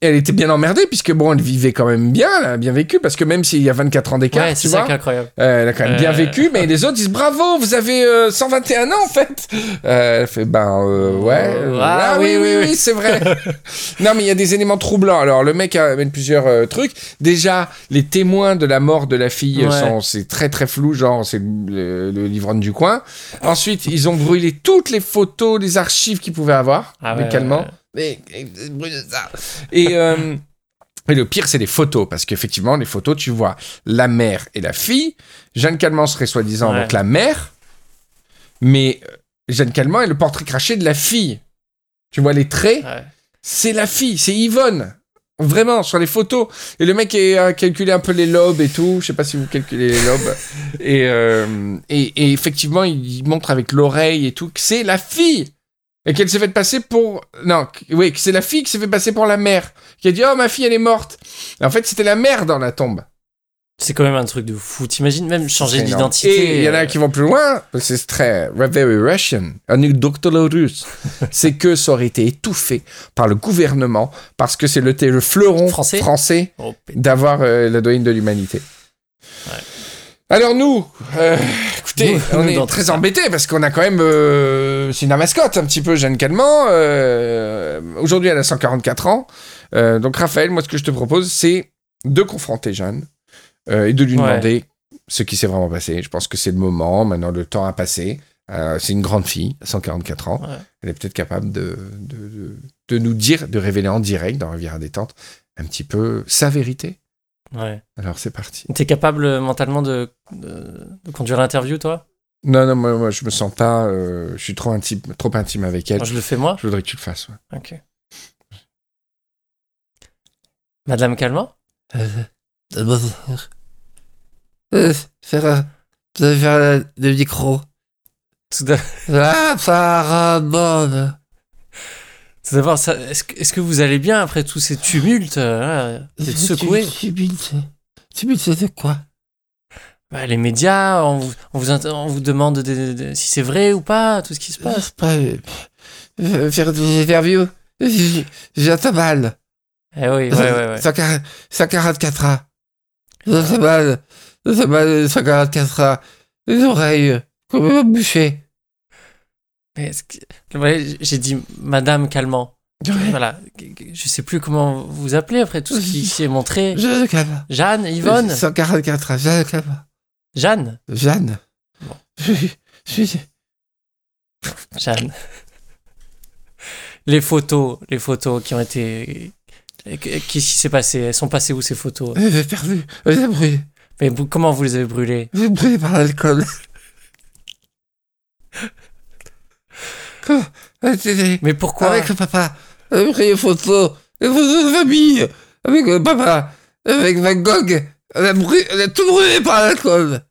elle était bien emmerdée, puisque bon, elle vivait quand même bien, elle a bien vécu, parce que même s'il y a 24 ans d'écart, Ouais, c'est ça vois. qui est incroyable. Euh, elle a quand même bien Euh. vécu, mais les autres disent bravo, vous avez euh, 121 ans en fait. Euh, elle fait ben ouais. euh, Ah, oui, oui, oui. c'est vrai. (laughs) non, mais il y a des éléments troublants. Alors le mec amène plusieurs trucs. Déjà, les témoins de la mort de la fille Ouais. sont c'est très très flou, genre c'est le, le livronne du coin. Ensuite, ils ont brûlé toutes les photos, les archives qu'ils pouvaient avoir, Ah ouais, Et euh, et le pire, c'est les photos, parce qu'effectivement, les photos, tu vois la mère et la fille. Jeanne Calment serait soi-disant Ouais. donc la mère, mais euh, Jeanne Calment est le portrait craché de la fille. Tu vois les traits, Ouais. c'est la fille, c'est Yvonne. Vraiment, sur les photos. Et le mec a a calculé un peu les lobes et tout. Je sais pas si vous calculez les lobes. (laughs) et, euh, et, et effectivement, il montre avec l'oreille et tout que c'est la fille. Et qu'elle s'est fait passer pour... Non, oui, que c'est la fille qui s'est fait passer pour la mère. Qui a dit, oh, ma fille, elle est morte. Et en fait, c'était la mère dans la tombe. C'est quand même un truc de fou. T'imagines même changer d'identité. Et il y en a euh, qui vont plus loin, c'est très very Russian, anecdote russe. (laughs) c'est que ça aurait été étouffé par le gouvernement, parce que c'est le, le fleuron Français français oh, d'avoir euh, la doyenne de l'humanité. Alors nous, euh, écoutez, Nous- on nous est très embêtés parce qu'on a quand même, euh, c'est une mascotte un petit peu, Jeanne Calment. Euh, Aujourd'hui, elle a 144 ans. Donc Raphaël, moi, ce que je te propose, c'est de confronter Jeanne et de lui Ouais. demander ce qui s'est vraiment passé. Je pense que c'est le moment. Maintenant, le temps a passé. C'est une grande fille, 144 ans. Ouais. Elle est peut-être capable de, de, de, de nous dire, de révéler en direct dans Rivière à détente un petit peu sa vérité. Ouais. Alors c'est parti. T'es capable euh, mentalement de, de, de conduire l'interview, toi? Non, non, moi, moi je me sens pas. euh, je suis trop intime, trop intime avec elle. Moi, Je le fais moi? Je voudrais que tu le fasses. ouais. Ok. Madame Calment? Euh, faire, euh, vous allez faire le micro. Tout d'a- Ah, est-ce que, vous allez bien après tous ces tumultes euh, là, Vous êtes secoué Tumulte. Tumulte, c'est quoi? Bah, Les médias, on vous, on vous, inter- on vous demande de- de- de- si c'est vrai ou pas, tout ce qui se passe. Pas. euh, euh, faire des interviews. J'ai un mal. Eh oui, ouais, ouais, ouais. 140 144 ans. J'ai un mal. J'ai un mal 144 ans. Les oreilles. Mais est-ce que- J'ai dit Madame Calment. Ouais. Voilà. Je sais plus comment vous appeler après tout ce qui s'est montré. Je le calme. Jeanne, Yvonne 144 ans, je le calme. Jeanne Jeanne. Bon. Je suis. Je suis. Jeanne. Les photos, les photos qui ont été. Qu'est-ce qui s'est passé? Elles sont passées où ces photos? J'ai perdu. J'ai brûlé. Mais comment vous les avez brûlées? J'ai brûlé par l'alcool. Euh, Mais pourquoi Avec le papa. Pris les photos. Les photos de famille. Avec le papa. Avec Van Gogh. On a, brûlé, on a tout brûlé par l'alcool.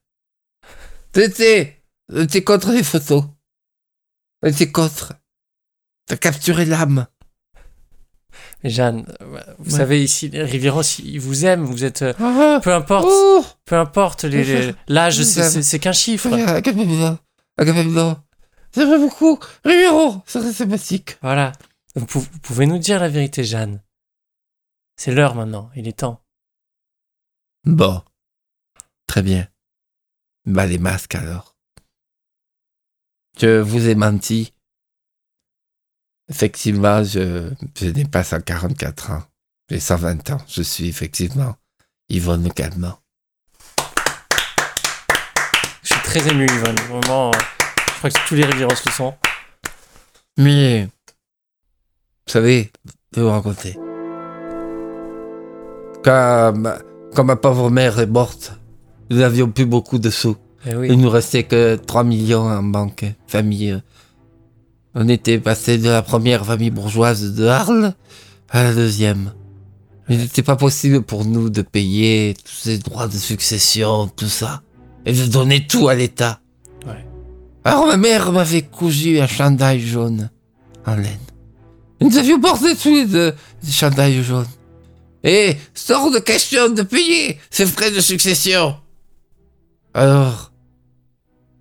C'était. C'était contre les photos. On était contre. T'as capturé l'âme. Mais Jeanne, euh, vous Ouais. savez ici, les Riviéros, ils vous aiment. Vous êtes. euh, Ah, Peu importe, oh, peu importe les- l'âge, c'est- c'est c'est qu'un chiffre. C'est vrai beaucoup. Riviero. C'est sympathique. Voilà. Vous, pou- vous pouvez nous dire la vérité, Jeanne. C'est l'heure maintenant, il est temps. Bon. Très bien. Bah, les masques alors. Je vous ai menti. Effectivement, je, je n'ai pas 144 ans. J'ai 120 ans. Je suis effectivement Yvonne Calment. Je suis très ému, Yvonne. Vraiment, euh, crois que tous les Rivieros le sont. Mais, vous savez, je vais vous raconter. Quand ma, quand ma pauvre mère est morte, nous n'avions plus beaucoup de sous. Eh oui. Il nous restait que 3 millions en banque, famille. On était passé de la première famille bourgeoise de Arles à la deuxième. Il n'était pas possible pour nous de payer tous ces droits de succession, tout ça, et de donner tout à l'État. Alors ma mère m'avait cousu un chandail jaune en laine. Nous avions porté tous les des chandails jaunes. Et sort de question de payer ces frais de succession. Alors,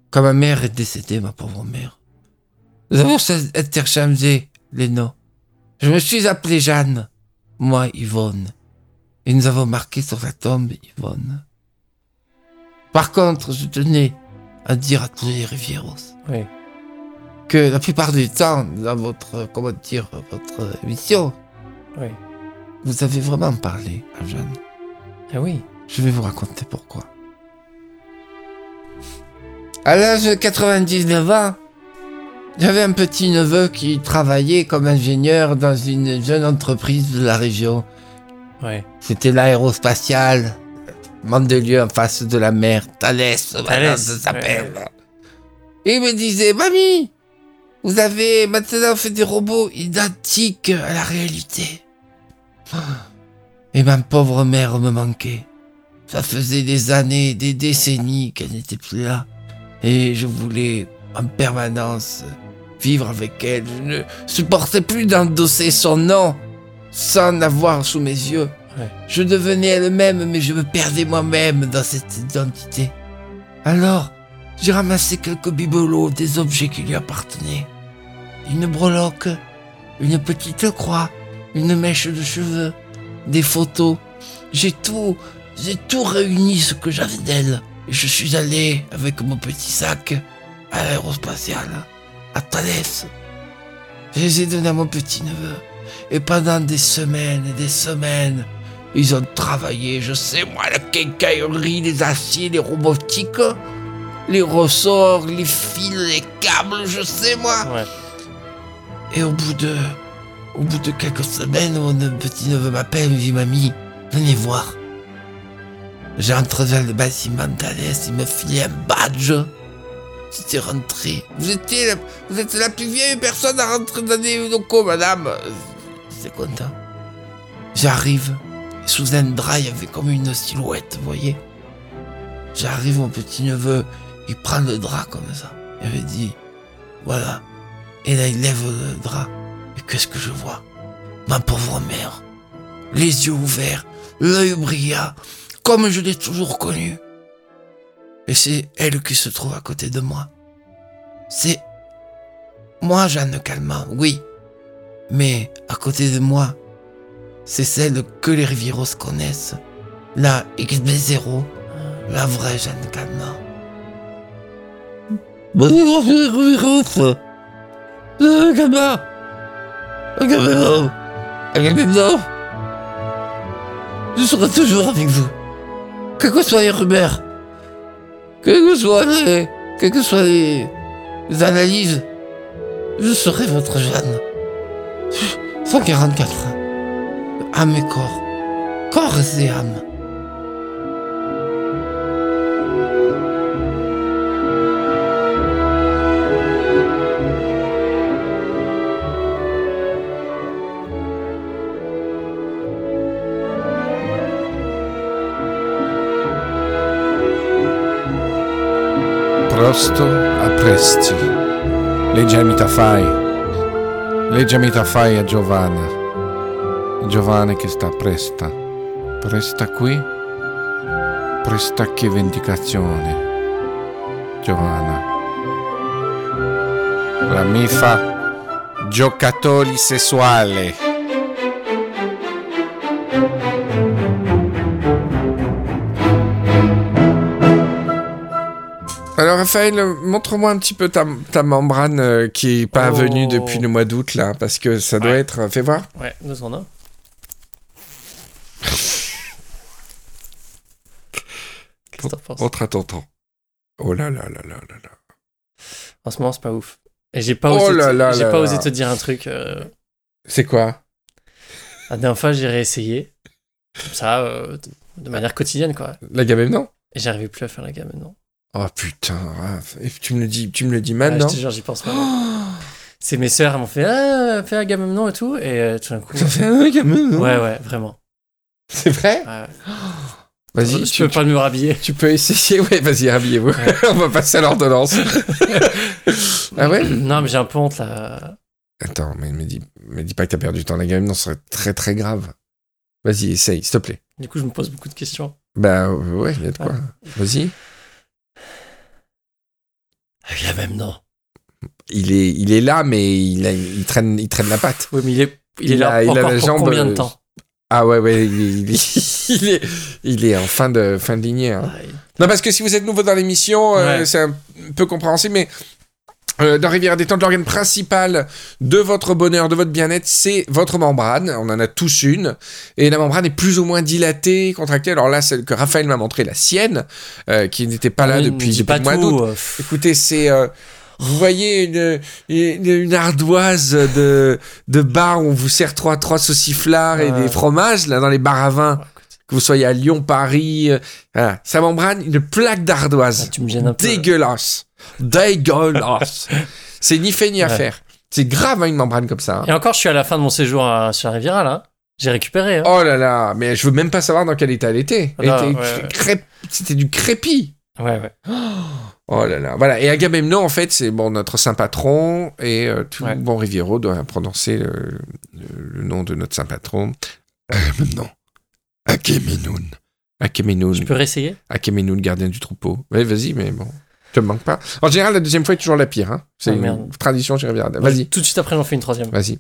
quand ma mère est décédée, ma pauvre mère, nous avons interchangé les noms. Je me suis appelé Jeanne, moi Yvonne. Et nous avons marqué sur la tombe Yvonne. Par contre, je tenais à dire à tous les Rivieros Oui. que la plupart du temps, dans votre, comment dire, votre émission, Oui. vous avez vraiment parlé à Jeanne. Ah oui. Je vais vous raconter pourquoi. À l'âge de 99 ans, j'avais un petit neveu qui travaillait comme ingénieur dans une jeune entreprise de la région. Ouais. C'était l'aérospatiale, Mandelieu en face de la mer, Thalès, Thalès, ça s'appelle. Et il me disait, mamie, vous avez maintenant fait des robots identiques à la réalité. Et ma pauvre mère me manquait. Ça faisait des années, des décennies qu'elle n'était plus là. Et je voulais en permanence vivre avec elle. Je ne supportais plus d'endosser son nom sans l'avoir sous mes yeux. Je devenais elle-même, mais je me perdais moi-même dans cette identité. Alors, j'ai ramassé quelques bibelots, des objets qui lui appartenaient. Une breloque, une petite croix, une mèche de cheveux, des photos. J'ai tout, j'ai tout réuni ce que j'avais d'elle. Et je suis allé avec mon petit sac à l'aérospatiale, à Thalès. Je les ai donnés à mon petit neveu. Et pendant des semaines et des semaines, Ils ont travaillé, je sais moi, la quincaillerie, les aciers, les robotiques, les ressorts, les fils, les câbles, je sais moi. Ouais. Et au bout de. Au bout de quelques semaines, mon petit neveu m'appelle, me dit Mamie, venez voir. J'entre dans le bâtiment d'Alès, il me filait un badge. J'étais rentré. Vous étiez la, vous êtes la plus vieille personne à rentrer dans des locaux, madame. J'étais content. J'arrive. Sous un drap, il y avait comme une silhouette, vous voyez. J'arrive, mon petit neveu, il prend le drap comme ça. Il avait dit, voilà. Et là, il lève le drap. Et qu'est-ce que je vois? Ma pauvre mère. Les yeux ouverts, l'œil brillant, comme je l'ai toujours connue. Et c'est elle qui se trouve à côté de moi. C'est moi, Jeanne Calment, oui. Mais à côté de moi, c'est celle que les Rivieros connaissent. La XB0, la vraie Jeanne Calment. Bonjour, Rivieros. Jeanne Calment. Agamemnon Agamemnon Je serai toujours avec vous. Quelles que soient les rumeurs, quelles que soient les, quelles que soient les, les analyses, je serai votre Jeanne. 144 ans. Âme et corps. Corps et âme. Prosto a presti. Legge amita fai. Legge amita fai a Giovanna. Giovanna che sta presta. Presta qui. Presta che vendicazione. Giovanna. La mi fa giocatori sessuale. Alors Raphaël, montre-moi un petit peu ta, ta membrane euh, qui est pas Oh. venue depuis le mois d'août là, parce que ça doit Ouais. être. Fais voir. Ouais, deux secondes. hein. Penses? Montre à. Oh là là là là là là. En ce moment, c'est pas ouf. Et j'ai pas, Oh osé, là te- là j'ai là pas osé te dire un truc. euh, C'est quoi? La dernière fois, j'ai réessayé. Comme ça, euh, de, manière quotidienne, quoi. La gamme non? Et j'arrivais plus à faire la gamme maintenant. Oh putain. Et tu me le dis, tu me le dis maintenant. je te jure, j'y pense pas. C'est mes sœurs, elles m'ont fait Ah, fais la gamme maintenant et tout. Et euh, tout d'un coup. Ça fait un gamme non? Ouais, ouais, vraiment. C'est vrai? Ouais, ouais. Vas-y, je tu, peux pas me rhabiller. tu peux essayer. Ouais, vas-y, habillez-vous. (laughs) On va passer à l'ordonnance. (laughs) ah ouais Non, mais j'ai un peu honte là. Attends, mais me dis, me dis pas que t'as perdu du temps. La gamme non, ce serait très très grave. Vas-y, essaye, s'il te plaît. Du coup, je me pose beaucoup de questions. Bah euh, ouais, il y a de quoi. Vas-y. La gamme non. Il est, il est là, mais il, a, il, traîne, il traîne la patte. Oui, mais il est, il est Il là a- il a encore la pour jambe, combien de euh, temps? Ah ouais, ouais, il est, il est, (laughs) il en fin de, fin de lignée. hein. Ouais. Non, parce que si vous êtes nouveau dans l'émission, euh, c'est un peu compréhensible, mais euh, dans Rivière Détente, l'organe principal de votre bonheur, de votre bien-être, c'est votre membrane. On en a tous une. Et la membrane est plus ou moins dilatée, contractée. Alors là, celle que Raphaël m'a montré, la sienne, euh, qui n'était pas là depuis, depuis pas le mois d'août. Écoutez, c'est... euh, vous voyez une, une, une ardoise de, de bar où on vous sert trois, trois sauciflards et des fromages, là, dans les bars à vin, que vous soyez à Lyon, Paris, euh, voilà. Sa membrane, une plaque d'ardoise. ah, tu me gênes un peu. Dégueulasse. Dégueulasse. (laughs) c'est ni fait ni à Ouais. faire. C'est grave, hein, une membrane comme ça. hein. Et encore, je suis à la fin de mon séjour à- sur la Riviera là. J'ai récupéré. Hein. Oh là là, mais je veux même pas savoir dans quel état elle était. Elle Ah, était ouais, ouais. crép- C'était du crépi. Ouais, ouais. (gasps) Oh là là. Voilà. Et Agamemnon, en fait, c'est bon, notre saint patron. Et euh, tout Ouais. bon Riviero doit prononcer le, nom de notre saint patron. Agamemnon. Agamemnon. Agamemnon. Je peux réessayer? Agamemnon, gardien du troupeau. Ouais, vas-y, mais bon. te manque pas. En général, la deuxième fois est toujours la pire. Hein. C'est Ah, une merde. tradition chez Riviera. Vas-y, Tout de suite après, j'en fais une troisième. vas-y.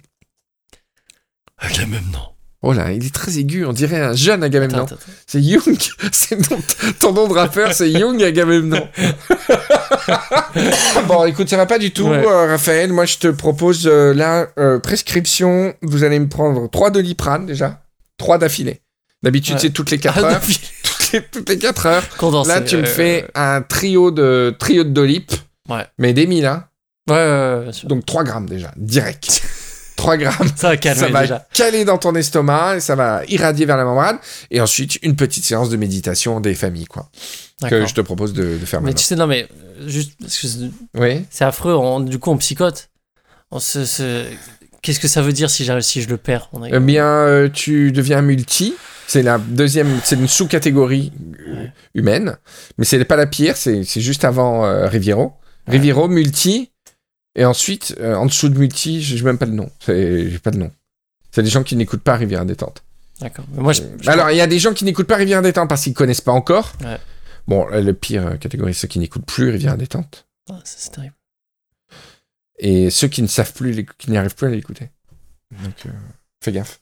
Agamemnon. Oh là, il est très aigu. On dirait un jeune Agamemnon. C'est Young. (laughs) C'est ton, ton nom de rappeur, c'est Young Agamemnon. (laughs) bon, écoute, ça va pas du tout, Ouais. euh, Raphaël. Moi, je te propose euh, la euh, prescription. Vous allez me prendre trois doliprane déjà, trois d'affilée. D'habitude, Ouais. c'est toutes les 4 Ah, heures. (laughs) toutes, les, toutes les 4 heures. Condensé. Là, tu me euh, fais un trio de, trio de Dolip. Ouais. Mais des 1000, hein. Ouais, ouais, ouais, bien sûr. Donc 3 grammes déjà, direct. 3 grammes. Ça va calmer ça va déjà. caler dans ton estomac et ça va irradier vers la membrane. Et ensuite, une petite séance de méditation des familles, quoi. Que je te propose de, de faire Mais maintenant. tu sais, non, mais euh, juste parce que c'est- Oui. c'est affreux, on- du coup, on psychote. On se, se- Qu'est-ce que ça veut dire si, je le perds On Eh bien, euh, tu deviens multi. C'est la deuxième, c'est une sous-catégorie euh, Ouais. humaine. Mais c'est pas la pire, c'est c'est juste avant euh, Riviero. Ouais. Riviero, multi. Et ensuite, euh, en dessous de multi, j'ai même pas de nom. C'est- J'ai pas de nom. C'est des gens qui n'écoutent pas Rivière Détente. D'accord. Mais moi, je, je- Alors, il y a des gens qui n'écoutent pas Rivière Détente parce qu'ils connaissent pas encore. Ouais. Bon, euh, le pire euh, catégorie, c'est ceux qui n'écoutent plus Rivière Détente. Ah, c'est terrible. Et ceux qui ne savent plus, qui n'y arrivent plus à l'écouter. Donc, euh, fais gaffe.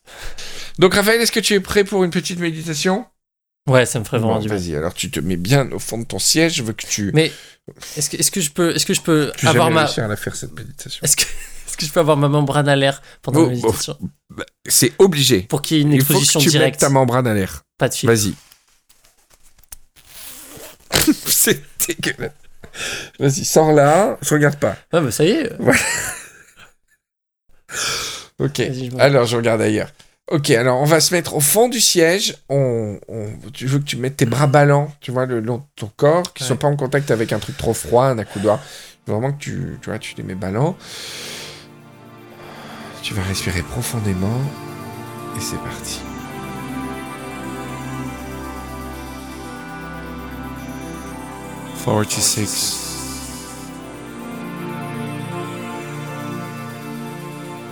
Donc, Raphaël, est-ce que tu es prêt pour une petite méditation? Ouais, ça me ferait vraiment Bon, du bien. Vas-y, alors tu te mets bien au fond de ton siège. Je veux que tu. Mais est-ce que, est-ce que je peux, est-ce que je peux tu avoir ma, à la faire cette méditation. est-ce que, (laughs) est-ce que je peux avoir ma membrane à l'air pendant Oh, la méditation? C'est obligé. pour qu'il y ait une Il faut que exposition tu mettes directe, ta membrane à l'air. pas de fil. Vas-y. (laughs) C'est dégueulasse. Vas-y, sors là. Je regarde pas. Ouais, bah ça y est. (laughs) Ok. Vas-y, je Alors, je regarde ailleurs. Ok, alors on va se mettre au fond du siège. On, on- tu veux que tu mettes tes bras ballants, tu vois, le long de ton corps, qui ne Ouais. soient pas en contact avec un truc trop froid, un accoudoir. Vraiment que tu, tu vois, tu les mets ballants. Tu vas respirer profondément. Et c'est parti. Forty-six.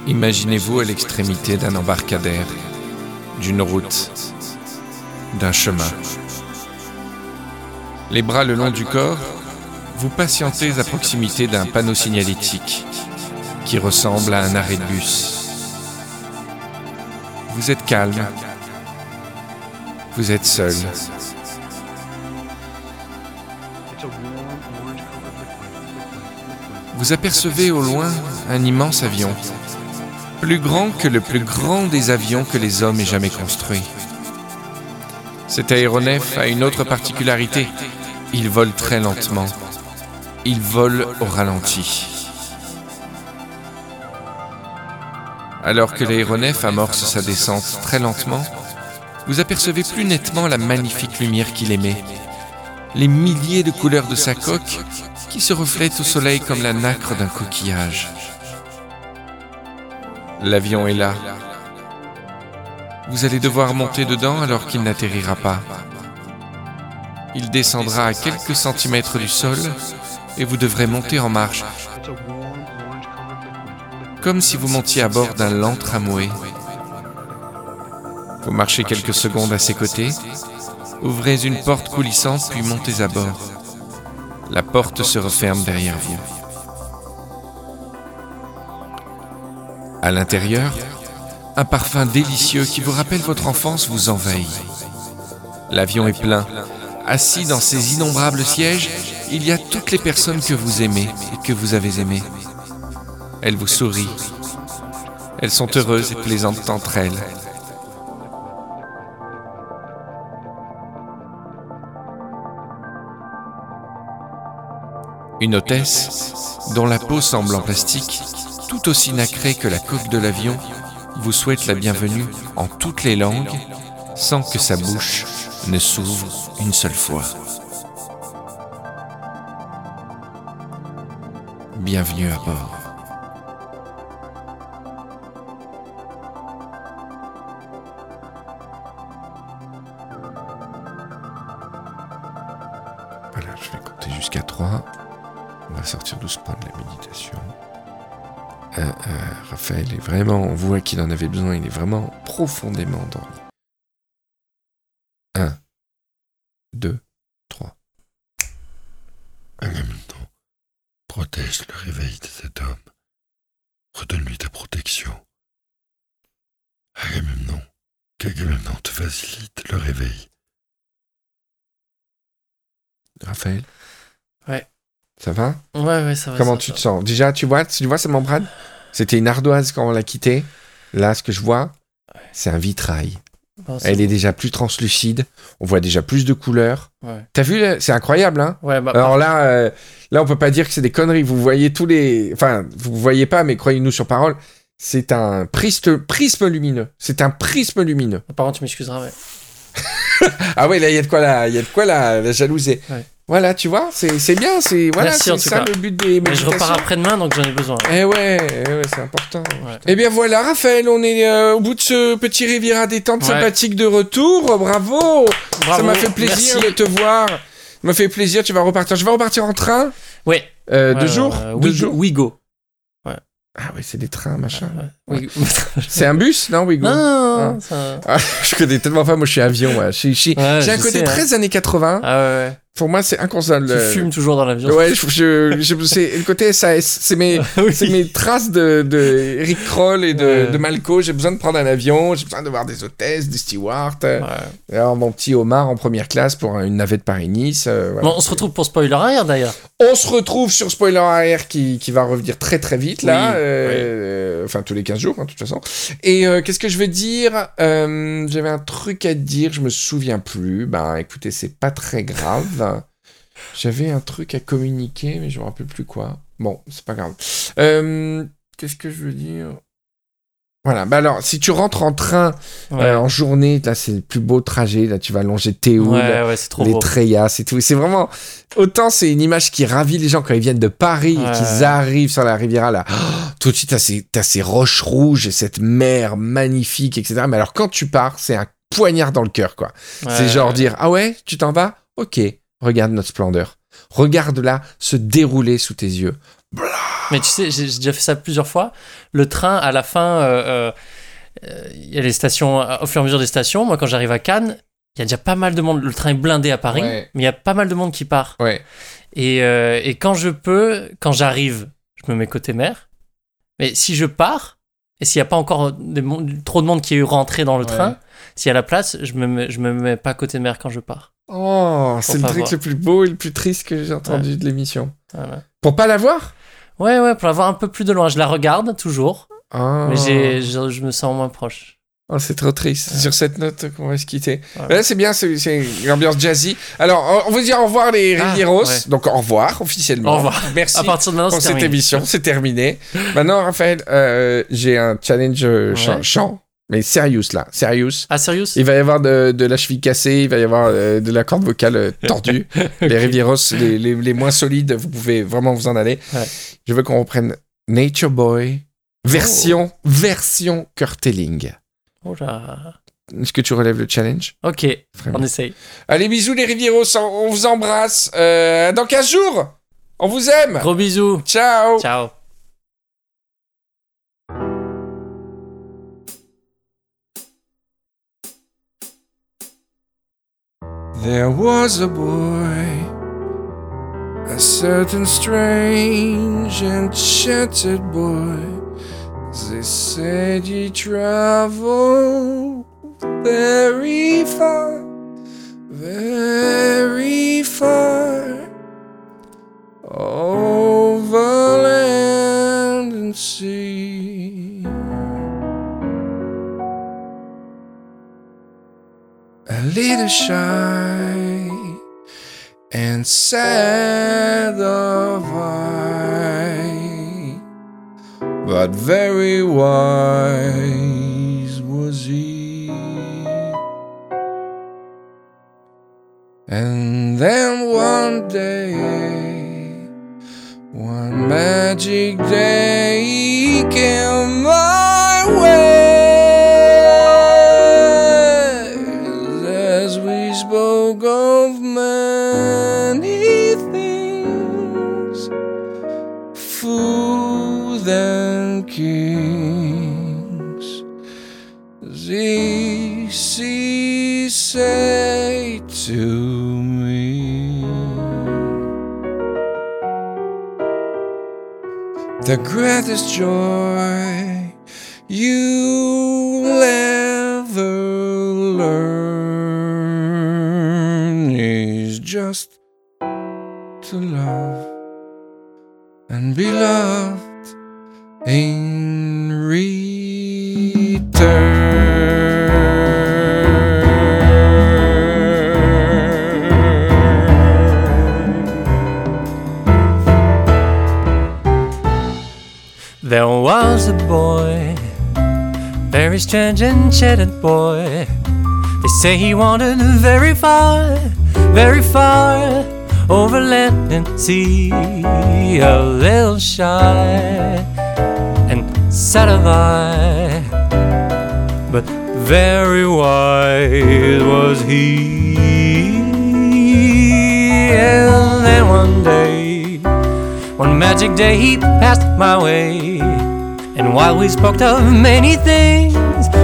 Imaginez-vous à l'extrémité d'un embarcadère, d'une route, d'un chemin. Les bras le long du corps, vous patientez à proximité d'un panneau signalétique qui ressemble à un arrêt de bus. Vous êtes calme. Vous êtes seul. Vous apercevez au loin un immense avion, plus grand que le plus grand des avions que les hommes aient jamais construit. Cet aéronef a une autre particularité. Il vole très lentement. Il vole au ralenti. Alors que l'aéronef amorce sa descente très lentement, vous apercevez plus nettement la magnifique lumière qu'il émet, les milliers de couleurs de sa coque qui se reflètent au soleil comme la nacre d'un coquillage. L'avion est là. Vous allez devoir monter dedans alors qu'il n'atterrira pas. Il descendra à quelques centimètres du sol et vous devrez monter en marche, comme si vous montiez à bord d'un lent tramway. Vous marchez quelques secondes à ses côtés, ouvrez une porte coulissante puis montez à bord. La porte se referme derrière vous. À l'intérieur, un parfum délicieux qui vous rappelle votre enfance vous envahit. L'avion est plein. Assis dans ces innombrables sièges, il y a toutes les personnes que vous aimez et que vous avez aimées. Elles vous sourient. Elles sont heureuses et plaisantes entre elles. Une hôtesse, dont la peau semble en plastique, tout aussi nacrée que la coque de l'avion, vous souhaite la bienvenue en toutes les langues, sans que sa bouche ne s'ouvre une seule fois. Bienvenue à bord. Voilà, je vais compter jusqu'à 3. On va sortir doucement de la méditation. Euh, euh, Raphaël est vraiment, on voit qu'il en avait besoin, il est vraiment profondément endormi. 1, 2, 3. Agamemnon, protège le réveil de cet homme. Redonne-lui ta protection. Agamemnon, qu'Agamemnon te facilite le réveil. Raphaël? Ça va? Ouais, ouais, ça va. Comment ça tu va. te sens? Déjà, tu vois, tu vois cette membrane? C'était une ardoise quand on l'a quitté. Là, ce que je vois, c'est un vitrail. Oh, Elle est déjà plus translucide. On voit déjà plus de couleurs. Ouais. T'as vu, là C'est incroyable, hein? Ouais, bah, Alors là, euh, là, on peut pas dire que c'est des conneries. Vous voyez tous les, enfin, vous voyez pas, mais croyez-nous sur parole, c'est un prisme, prisme lumineux. C'est un prisme lumineux. par contre, tu m'excuseras. Ouais. (laughs) Ah ouais, là, il y a de quoi la, il y a de quoi la, la jalouser. Ouais. Voilà, tu vois, c'est, bien, c'est voilà, c'est ça cas. le but des Mais je repars après-demain, donc j'en ai besoin. Eh ouais, eh ouais, c'est important. Ouais. Eh bien voilà, Raphaël, on est euh, au bout de ce petit Riviera détente Ouais. sympathique de retour. Bravo, Ça m'a fait plaisir merci. de te voir. Ça m'a fait plaisir. Tu vas repartir. Je vais repartir en train? Ouais. Euh, Ouais, deux jours. euh, Deux jours. Wigo. Ah ouais, c'est des trains, machin. Ouais. (laughs) C'est un bus, non, Wigo non, non, Ah. ça- Ah, (laughs) Je connais tellement pas. Moi, je suis avion. Ouais, J'ai un côté sais, hein. très années 80. Ah ouais, ouais. Pour moi, c'est inconcevable. Tu fumes toujours dans l'avion. Ouais, je, je, je- c'est le côté SAS. C'est mes, (laughs) Oui. c'est mes traces de, de Rick Kroll et de, Ouais. de Malco. J'ai besoin de prendre un avion. J'ai besoin de voir des hôtesses, des stewards. euh, Ouais. Alors, mon petit Omar en première classe pour une navette Paris-Nice. euh, voilà. Bon, on se retrouve pour spoiler arrière d'ailleurs. On se retrouve sur Spoiler arrière qui, qui va revenir très très vite là, Oui, euh, enfin tous les 15 jours hein, de toute façon. Et euh, qu'est-ce que je veux dire? J'avais un truc à dire, je me souviens plus. Ben écoutez, c'est pas très grave. J'avais un truc à communiquer, mais je me rappelle plus quoi. Bon, c'est pas grave. Euh, qu'est-ce que je veux dire? Voilà, bah alors, si tu rentres en train Ouais, euh, en journée, là, c'est le plus beau trajet. Là, tu vas longer Théoul, ouais, les. Tréas et tout. C'est vraiment autant c'est une image qui ravit les gens quand ils viennent de Paris et qu'ils arrivent sur la Riviera là. Oh, tout de suite t'as ces, t'as ces roches rouges et cette mer magnifique etc. Mais alors quand tu pars c'est un poignard dans le cœur quoi. C'est genre dire ah ouais tu t'en vas? Ok regarde notre splendeur. Regarde là se dérouler sous tes yeux. Mais tu sais, j'ai déjà fait ça plusieurs fois. Le train, à la fin, euh, euh, euh, il y a les stations, euh, au fur et à mesure des stations. Moi, quand j'arrive à Cannes, il y a déjà pas mal de monde. Le train est blindé à Paris, Ouais. mais il y a pas mal de monde qui part. Ouais. Et, euh, et quand je peux, quand j'arrive, je me mets côté mer. Mais si je pars, et s'il n'y a pas encore des trop de monde qui est rentré dans le Ouais. train, s'il y a la place, je me mets, je me mets pas côté mer quand je pars. Oh c'est le truc voir. le plus beau et le plus triste que j'ai entendu de l'émission. Voilà. Pour pas la voir? Ouais, ouais, pour la voir un peu plus de loin. Je la regarde toujours, Oh. mais j'ai, je, je me sens moins proche. Oh, c'est trop triste. Ouais. Sur cette note qu'on va se quitter. Ouais. Là, c'est bien, c'est c'est une ambiance jazzy. Alors, on va dire au revoir les Ah, Rivieros. ouais. Donc, au revoir officiellement. Au revoir. Merci À partir de maintenant, pour cette terminé. émission. C'est terminé. Maintenant, Raphaël, euh, j'ai un challenge euh, chant, mais serious là, serious. Ah, sérieux Il va y avoir de, de la cheville cassée, il va y avoir euh, de la corde vocale euh, tordue. (laughs) Les Rivieros, les, les, les moins solides, vous pouvez vraiment vous en aller. Ouais. Je veux qu'on reprenne Nature Boy, version, version curtailing. Oh là. Est-ce que tu relèves le challenge? Ok, Vraiment. on essaye. Allez, bisous les Rivieros, on on vous embrasse. Euh, dans 15 jours, on vous aime. Gros bisous. Ciao. Ciao. There was a boy, a certain strange enchanted boy. They said he traveled very far, very far, over land and sea. Little shy and sad of eye, but very wise was he. And then one day, one magic day, he came my The greatest joy you'll ever learn is just to love and be loved strange enchanted boy. They say he wandered very far, very far over land and sea, a little shy and sad of eye, but very wise was he. And then one day, one magic day, he passed my way. And while we spoke of many things,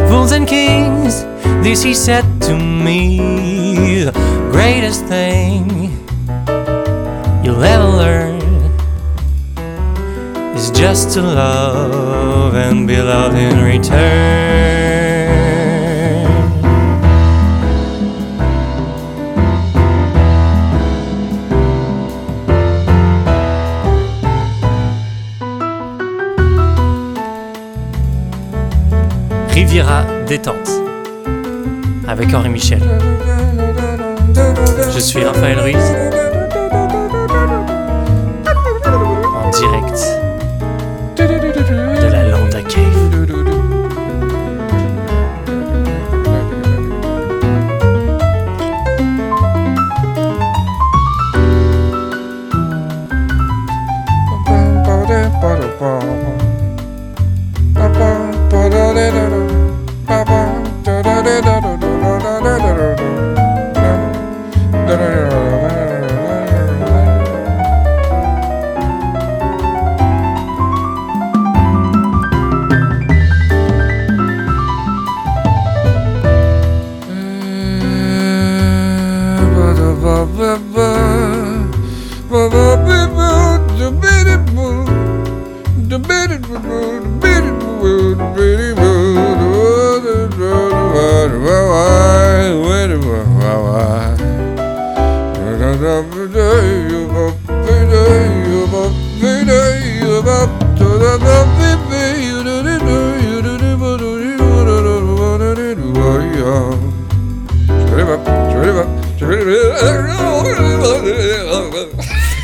fools and kings, this he said to me the greatest thing you'll ever learn is just to love and be loved in return. Détente avec Henri Michel. Je suis Raphaël Ruiz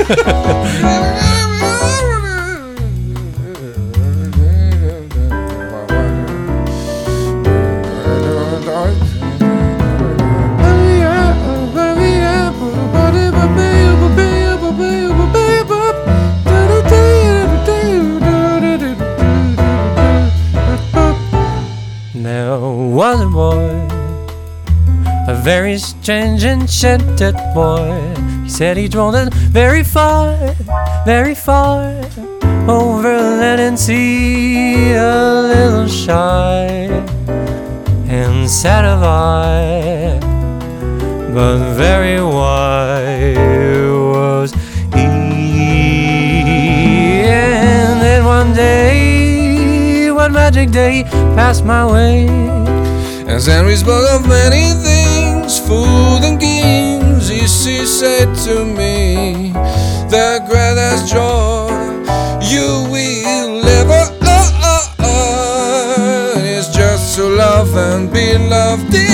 Ha ha ha! Strange enchanted boy. He said he'd wandered very far, very far over land and sea, a little shy and sad of eye, but very wise was he. And then one day, one magic day, passed my way. As Henry spoke of many said to me, the greatest joy you will ever earn is just to love and be loved